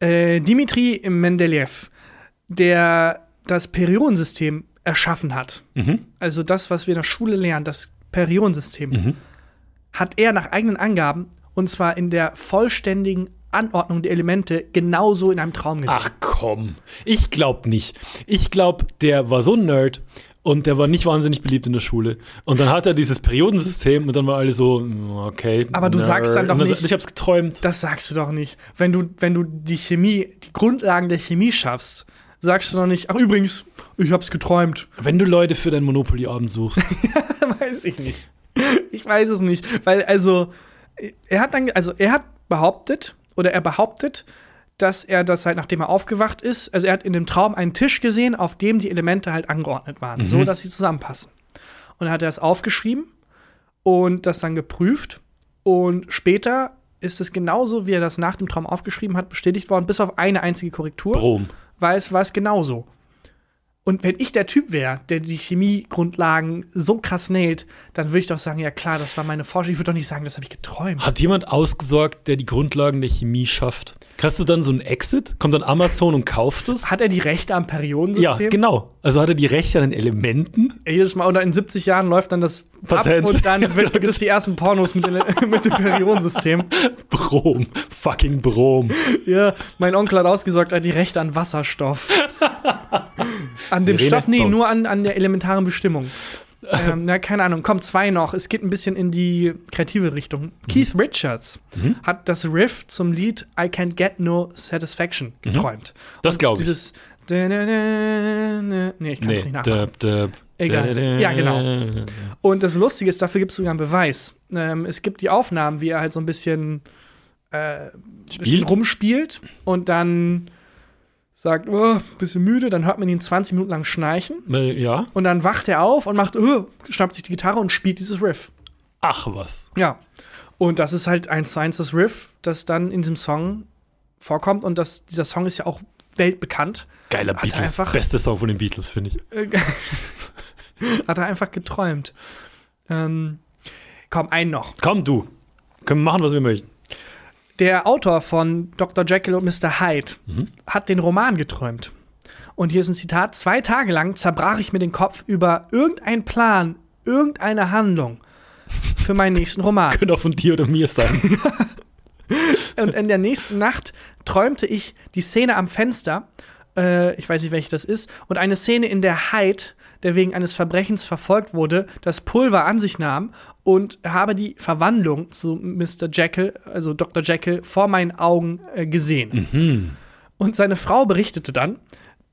Äh, Dimitri Mendeleev, der das Periodensystem erschaffen hat, Mhm. also das, was wir in der Schule lernen, das Periodensystem, hat er nach eigenen Angaben, und zwar in der vollständigen Anordnung der Elemente, genauso in einem Traum gesehen. Ach komm, ich glaub nicht. Ich glaub, der war so ein Nerd und der war nicht wahnsinnig beliebt in der Schule. Und dann hat er dieses Periodensystem und dann war alle so, mm, okay. Aber du sagst dann doch Und nicht- Ich hab's geträumt. Das sagst du doch nicht. Wenn du, wenn du die Chemie, die Grundlagen der Chemie schaffst, sagst du doch nicht, ach übrigens, ich hab's geträumt. Wenn du Leute für deinen Monopoly-Abend suchst. weiß ich nicht. Ich weiß es nicht, weil also er hat dann also er hat behauptet oder er behauptet, dass er das halt nachdem er aufgewacht ist, also er hat in dem Traum einen Tisch gesehen, auf dem die Elemente halt angeordnet waren, so dass sie zusammenpassen. Und dann hat er es aufgeschrieben und das dann geprüft und später ist es genauso, wie er das nach dem Traum aufgeschrieben hat, bestätigt worden, bis auf eine einzige Korrektur Brom. war es, war es genauso. Und wenn ich der Typ wäre, der die Chemiegrundlagen so krass nailt, dann würde ich doch sagen, ja klar, das war meine Forschung. Ich würde doch nicht sagen, das habe ich geträumt. Hat jemand ausgesorgt, der die Grundlagen der Chemie schafft? Kriegst du dann so einen Exit? Kommt dann Amazon und kauft es? Hat er die Rechte am Ja, Periodensystem? genau. Also hat er die Rechte an den Elementen? Jedes Mal oder in 70 Jahren läuft dann das Patent. ab und dann Ja, wird, gibt es die ersten Pornos mit, dem- mit dem Periodensystem. Brom. Fucking Brom. Ja, mein Onkel hat ausgesorgt, er hat die Rechte an Wasserstoff. An dem Stoff, nee, nur an, an der elementaren Bestimmung. ähm, na, keine Ahnung. Kommt zwei noch. Es geht ein bisschen in die kreative Richtung. Keith Richards hat das Riff zum Lied I Can't Get No Satisfaction geträumt. Das Und glaub ich. Dieses. Nee, ich kann es Nee. nicht nachmachen. Döp, döp. Egal. Ja, genau. Und das Lustige ist, dafür gibt es sogar einen Beweis. Ähm, es gibt die Aufnahmen, wie er halt so ein bisschen, äh, bisschen Spielt? rumspielt und dann sagt, oh, bisschen müde, dann hört man ihn 20 Minuten lang schnarchen Äh, Ja. und dann wacht er auf und macht, oh, schnappt sich die Gitarre und spielt dieses Riff. Ach was. Ja. Und das ist halt eins zu eins das Riff, das dann in diesem Song vorkommt. Und das, dieser Song ist ja auch weltbekannt. Geiler Hat Beatles. einfach- Beste Song von den Beatles, finde ich. Hat er einfach geträumt. Ähm, komm, einen noch. Komm, du. Können wir machen, was wir möchten. Der Autor von Dr. Jekyll und Mr. Hyde hat den Roman geträumt. Und hier ist ein Zitat: Zwei Tage lang zerbrach ich mir den Kopf über irgendeinen Plan, irgendeine Handlung für meinen nächsten Roman. Könnte auch von dir oder mir sein. Und in der nächsten Nacht träumte ich die Szene am Fenster, äh, ich weiß nicht, welche das ist, und eine Szene, in der Hyde, der wegen eines Verbrechens verfolgt wurde, das Pulver an sich nahm und habe die Verwandlung zu Mr. Jekyll, also Dr. Jekyll, vor meinen Augen äh, gesehen. Und seine Frau berichtete dann,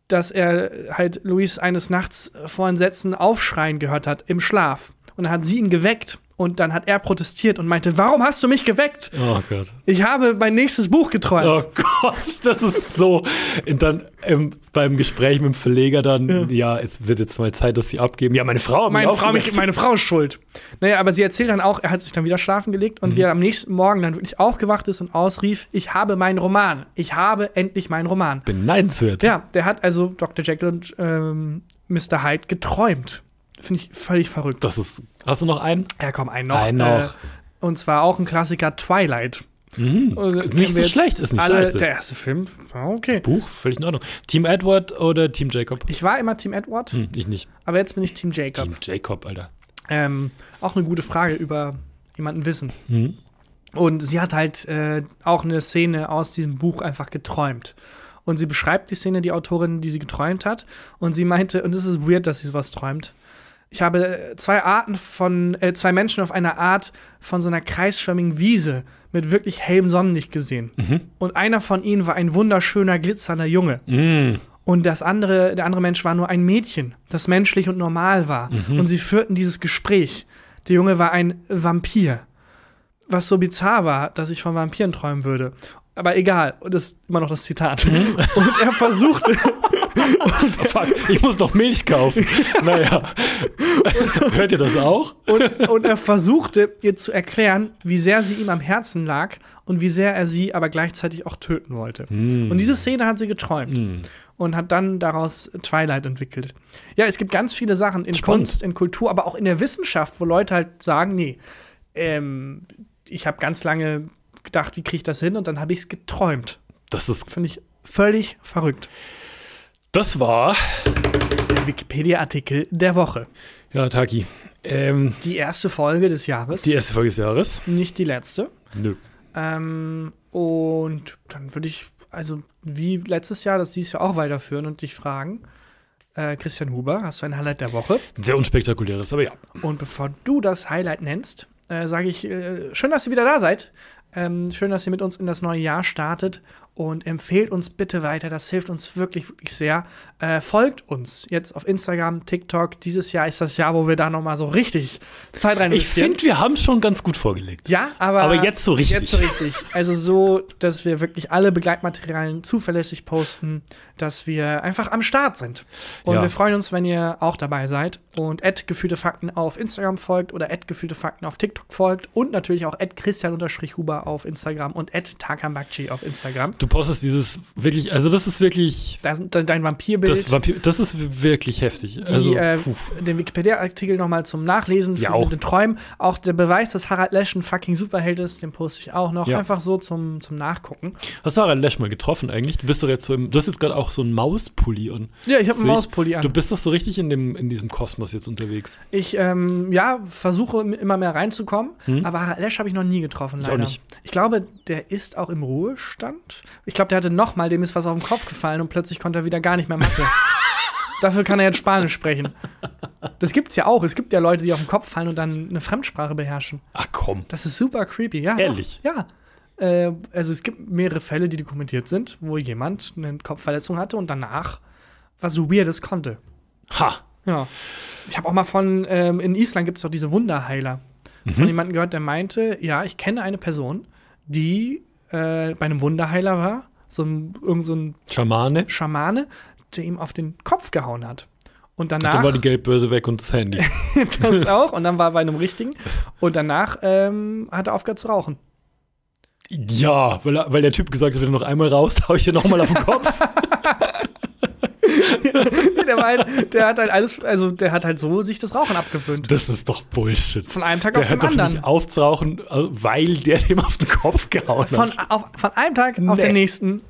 dass er halt Luis eines Nachts vor Entsetzen aufschreien gehört hat im Schlaf. Und dann hat sie ihn geweckt und dann hat er protestiert und meinte, warum hast du mich geweckt? Oh Gott. Ich habe mein nächstes Buch geträumt. Oh Gott, das ist so. Und dann ähm, beim Gespräch mit dem Verleger dann, ja. es wird jetzt mal Zeit, dass sie abgeben. Ja, meine Frau. meine, Frau, mich, meine Frau ist schuld. Naja, aber sie erzählt dann auch, er hat sich dann wieder schlafen gelegt und wie er am nächsten Morgen dann wirklich aufgewacht ist und ausrief, ich habe meinen Roman. Ich habe endlich meinen Roman. Beneidenswert. Ja, der hat also Dr. Jekyll und ähm, Mr. Hyde geträumt. Finde ich völlig verrückt. Das ist. Hast du noch einen? Ja, komm, einen noch. Einen noch. Äh, und zwar auch ein Klassiker, Twilight. Mhm. Äh, Nicht so schlecht, ist nicht alle, scheiße. Der erste Film, okay. Buch, völlig in Ordnung. Team Edward oder Team Jacob? Ich war immer Team Edward, Hm, ich nicht. aber jetzt bin ich Team Jacob. Team Jacob, Alter. Ähm, auch eine gute Frage über jemanden wissen. Mhm. Und sie hat halt äh, auch eine Szene aus diesem Buch einfach geträumt. Und sie beschreibt die Szene, die Autorin, die sie geträumt hat. Und sie meinte, und es ist weird, dass sie sowas träumt. Ich habe äh, zwei Arten von, äh, zwei Menschen auf einer Art von so einer kreisförmigen Wiese mit wirklich hellem Sonnenlicht gesehen. Und einer von ihnen war ein wunderschöner, glitzernder Junge. Mhm. Und das andere, der andere Mensch war nur ein Mädchen, das menschlich und normal war. Und sie führten dieses Gespräch. Der Junge war ein Vampir. Was so bizarr war, dass ich von Vampiren träumen würde. Aber egal, das ist immer noch das Zitat. Und er versuchte, Oh, fuck, ich muss noch Milch kaufen. naja. Hört ihr das auch? und, und er versuchte ihr zu erklären, wie sehr sie ihm am Herzen lag und wie sehr er sie aber gleichzeitig auch töten wollte. Und diese Szene hat sie geträumt. Und hat dann daraus Twilight entwickelt. Ja, es gibt ganz viele Sachen in Spannend. Kunst, in Kultur, aber auch in der Wissenschaft, wo Leute halt sagen, nee, ähm, ich habe ganz lange gedacht, wie kriege ich das hin? Und dann habe ich es geträumt. Das ist. Finde ich völlig verrückt. Das war. Der Wikipedia-Artikel der Woche. Ja, Taki. Ähm, Die erste Folge des Jahres, die erste Folge des Jahres. nicht die letzte. Nö. Ähm, und dann würde ich, also wie letztes Jahr, das dieses Jahr auch weiterführen und dich fragen, äh, Christian Huber, hast du ein Highlight der Woche? Sehr unspektakuläres, aber ja. Und bevor du das Highlight nennst, äh, sage ich, äh, schön, dass ihr wieder da seid. Ähm, schön, dass ihr mit uns in das neue Jahr startet und empfehlt uns bitte weiter. Das hilft uns wirklich, wirklich sehr. Äh, folgt uns jetzt auf Instagram, TikTok. Dieses Jahr ist das Jahr, wo wir da noch mal so richtig Zeit rein Ich finde, wir haben schon ganz gut vorgelegt. Ja, aber, Aber jetzt so richtig. Jetzt so richtig. Also so, dass wir wirklich alle Begleitmaterialien zuverlässig posten, dass wir einfach am Start sind. Und Ja. wir freuen uns, wenn ihr auch dabei seid und gefühlte Fakten auf Instagram folgt oder gefühlte Fakten auf TikTok folgt und natürlich auch christian-huber auf Instagram und takambakchi auf Instagram. Du postest dieses wirklich, also das ist wirklich, Da ist dein Vampirbild. das, Vampir, das ist wirklich heftig. die, also, äh, den Wikipedia-Artikel nochmal zum Nachlesen Ja, für den Träumen. Auch der Beweis, dass Harald Lesch ein fucking Superheld ist, den poste ich auch noch. Ja. Einfach so zum, zum Nachgucken. hast du Harald Lesch mal getroffen eigentlich? Du bist doch jetzt so im, du hast jetzt gerade auch so einen Mauspulli und Ja, ich habe einen. Mauspulli an. du bist doch so richtig in, dem, in diesem Kosmos jetzt unterwegs. Ich, ähm, ja, versuche immer mehr reinzukommen, aber Harald Lesch habe ich noch nie getroffen, Hm? Ich auch leider. nicht. Ich glaube, der ist auch im Ruhestand. Ich glaube, der hatte noch mal, dem ist was auf den Kopf gefallen und plötzlich konnte er wieder gar nicht mehr Mathe. Dafür kann er jetzt Spanisch sprechen. Das gibt's ja auch. Es gibt ja Leute, die auf den Kopf fallen und dann eine Fremdsprache beherrschen. Ach komm. Das ist super creepy, ja. Ehrlich? Ja. Äh, also es gibt mehrere Fälle, die dokumentiert sind, wo jemand eine Kopfverletzung hatte und danach was so Weirdes konnte. Ha. Ja. Ich habe auch mal von, ähm, in Island gibt es auch diese Wunderheiler. Von jemandem gehört, der meinte, ja, ich kenne eine Person, die äh, bei einem Wunderheiler war, so ein, irgend so ein Schamane. Schamane, der ihm auf den Kopf gehauen hat. Und Und danach dann war die Geldbörse weg und das Handy. das auch. Und dann war er bei einem richtigen. Und danach ähm, hat er aufgehört zu rauchen. ja, weil, weil der Typ gesagt hat, wenn du noch einmal raus, hau ich dir nochmal auf den Kopf. der, halt, der hat halt alles, also der hat halt so sich das Rauchen abgewöhnt. Das ist doch Bullshit. Von einem Tag der auf den hat doch anderen. nicht aufzurauchen, äh, weil der dem auf den Kopf gehauen Von, hat. auf, von einem Tag auf Nee. den nächsten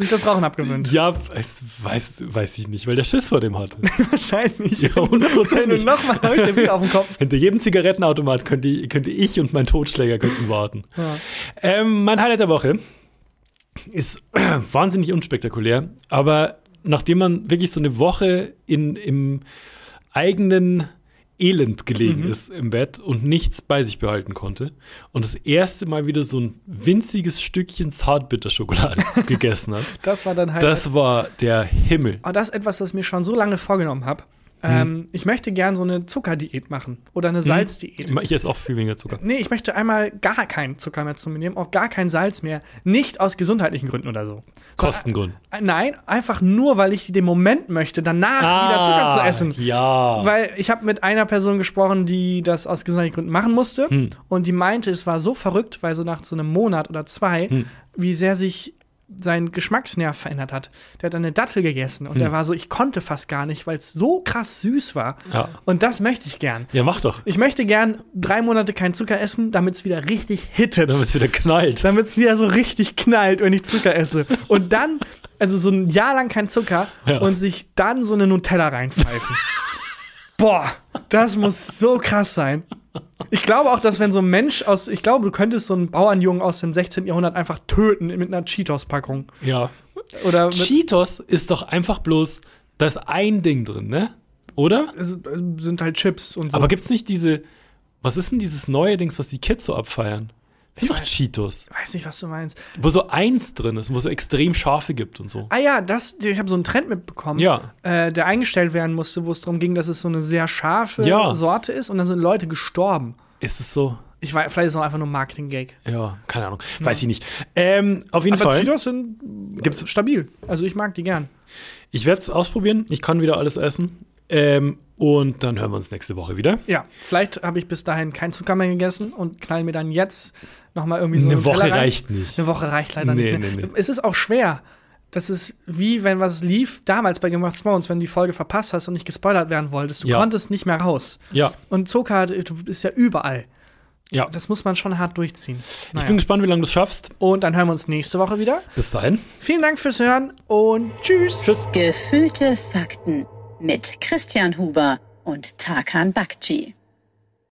sich das Rauchen abgewöhnt. Ja, weiß, weiß ich nicht, weil der Schiss vor dem hatte. Wahrscheinlich. Ja, hundertprozentig. Nochmal hau ich dir wieder auf den Kopf. Hinter jedem Zigarettenautomat könnte, könnte ich und mein Totschläger könnten warten. Ähm, mein Highlight der Woche ist wahnsinnig unspektakulär, aber nachdem man wirklich so eine Woche in, im eigenen Elend gelegen Mhm. ist im Bett und nichts bei sich behalten konnte und das erste Mal wieder so ein winziges Stückchen Zartbitterschokolade gegessen hat, Das war dann halt. das war der Himmel. Aber das ist etwas, was ich mir schon so lange vorgenommen habe. Hm. Ähm, ich möchte gern so eine Zuckerdiät machen oder eine Salzdiät. Ich esse auch viel weniger Zucker. Nee, ich möchte einmal gar keinen Zucker mehr zu mir nehmen, auch gar kein Salz mehr. Nicht aus gesundheitlichen Gründen oder so. Kostengrund. Äh, Nein, einfach nur, weil ich den Moment möchte, danach wieder Zucker zu essen. Ah, Ja. Weil ich habe mit einer Person gesprochen, die das aus gesundheitlichen Gründen machen musste. Hm. Und die meinte, es war so verrückt, weil so nach so einem Monat oder zwei, Hm. wie sehr sich sein Geschmacksnerv verändert hat. Der hat dann eine Dattel gegessen und Hm. der war so, ich konnte fast gar nicht, weil es so krass süß war. Ja. Und das möchte ich gern. ja, mach doch. Ich möchte gern drei Monate kein Zucker essen, damit es wieder richtig hittet. Damit es wieder knallt. Damit es wieder so richtig knallt, wenn ich Zucker esse. Und dann, also so ein Jahr lang kein Zucker Ja. und sich dann so eine Nutella reinpfeifen. Boah, das muss so krass sein. Ich glaube auch, dass wenn so ein Mensch aus, ich glaube, du könntest so einen Bauernjungen aus dem 16. Jahrhundert einfach töten mit einer Cheetos-Packung. Ja. Oder Cheetos ist doch einfach bloß, da ist ein Ding drin, ne? Oder? es sind halt Chips und so. Aber gibt's nicht diese, was ist denn dieses neue Dings, was die Kids so abfeiern? Sind doch weiß- Cheetos. weiß nicht, was du meinst. Wo so eins drin ist, wo es so extrem scharfe gibt und so. Ah ja, das, ich habe so einen Trend mitbekommen, Ja. äh, der eingestellt werden musste, wo es darum ging, dass es so eine sehr scharfe Ja. Sorte ist und dann sind Leute gestorben. Ist es so? Ich weiß, vielleicht ist es auch einfach nur ein Marketing-Gag. Ja, keine Ahnung. Weiß ich nicht. Ähm, auf jeden Aber Fall. Cheetos sind Gibt's- stabil. Also ich mag die gern. Ich werde es ausprobieren. Ich kann wieder alles essen. Ähm, und dann hören wir uns nächste Woche wieder. Ja, vielleicht habe ich bis dahin kein Zucker mehr gegessen und knall mir dann jetzt noch mal irgendwie so Eine Woche rein. reicht nicht. Eine Woche reicht leider Nee, nicht. nee, Ne? nee. Es ist auch schwer. Das ist wie wenn was lief damals bei Game of Thrones, wenn du die Folge verpasst hast und nicht gespoilert werden wolltest. Du Ja. konntest nicht mehr raus. Ja, Und du ist ja überall. ja. Das muss man schon hart durchziehen. Ich Naja. bin gespannt, wie lange du es schaffst. und dann hören wir uns nächste Woche wieder. Bis dahin. Vielen Dank fürs Hören und tschüss. Tschüss. Gefühlte Fakten mit Christian Huber und Tarkan Bakci.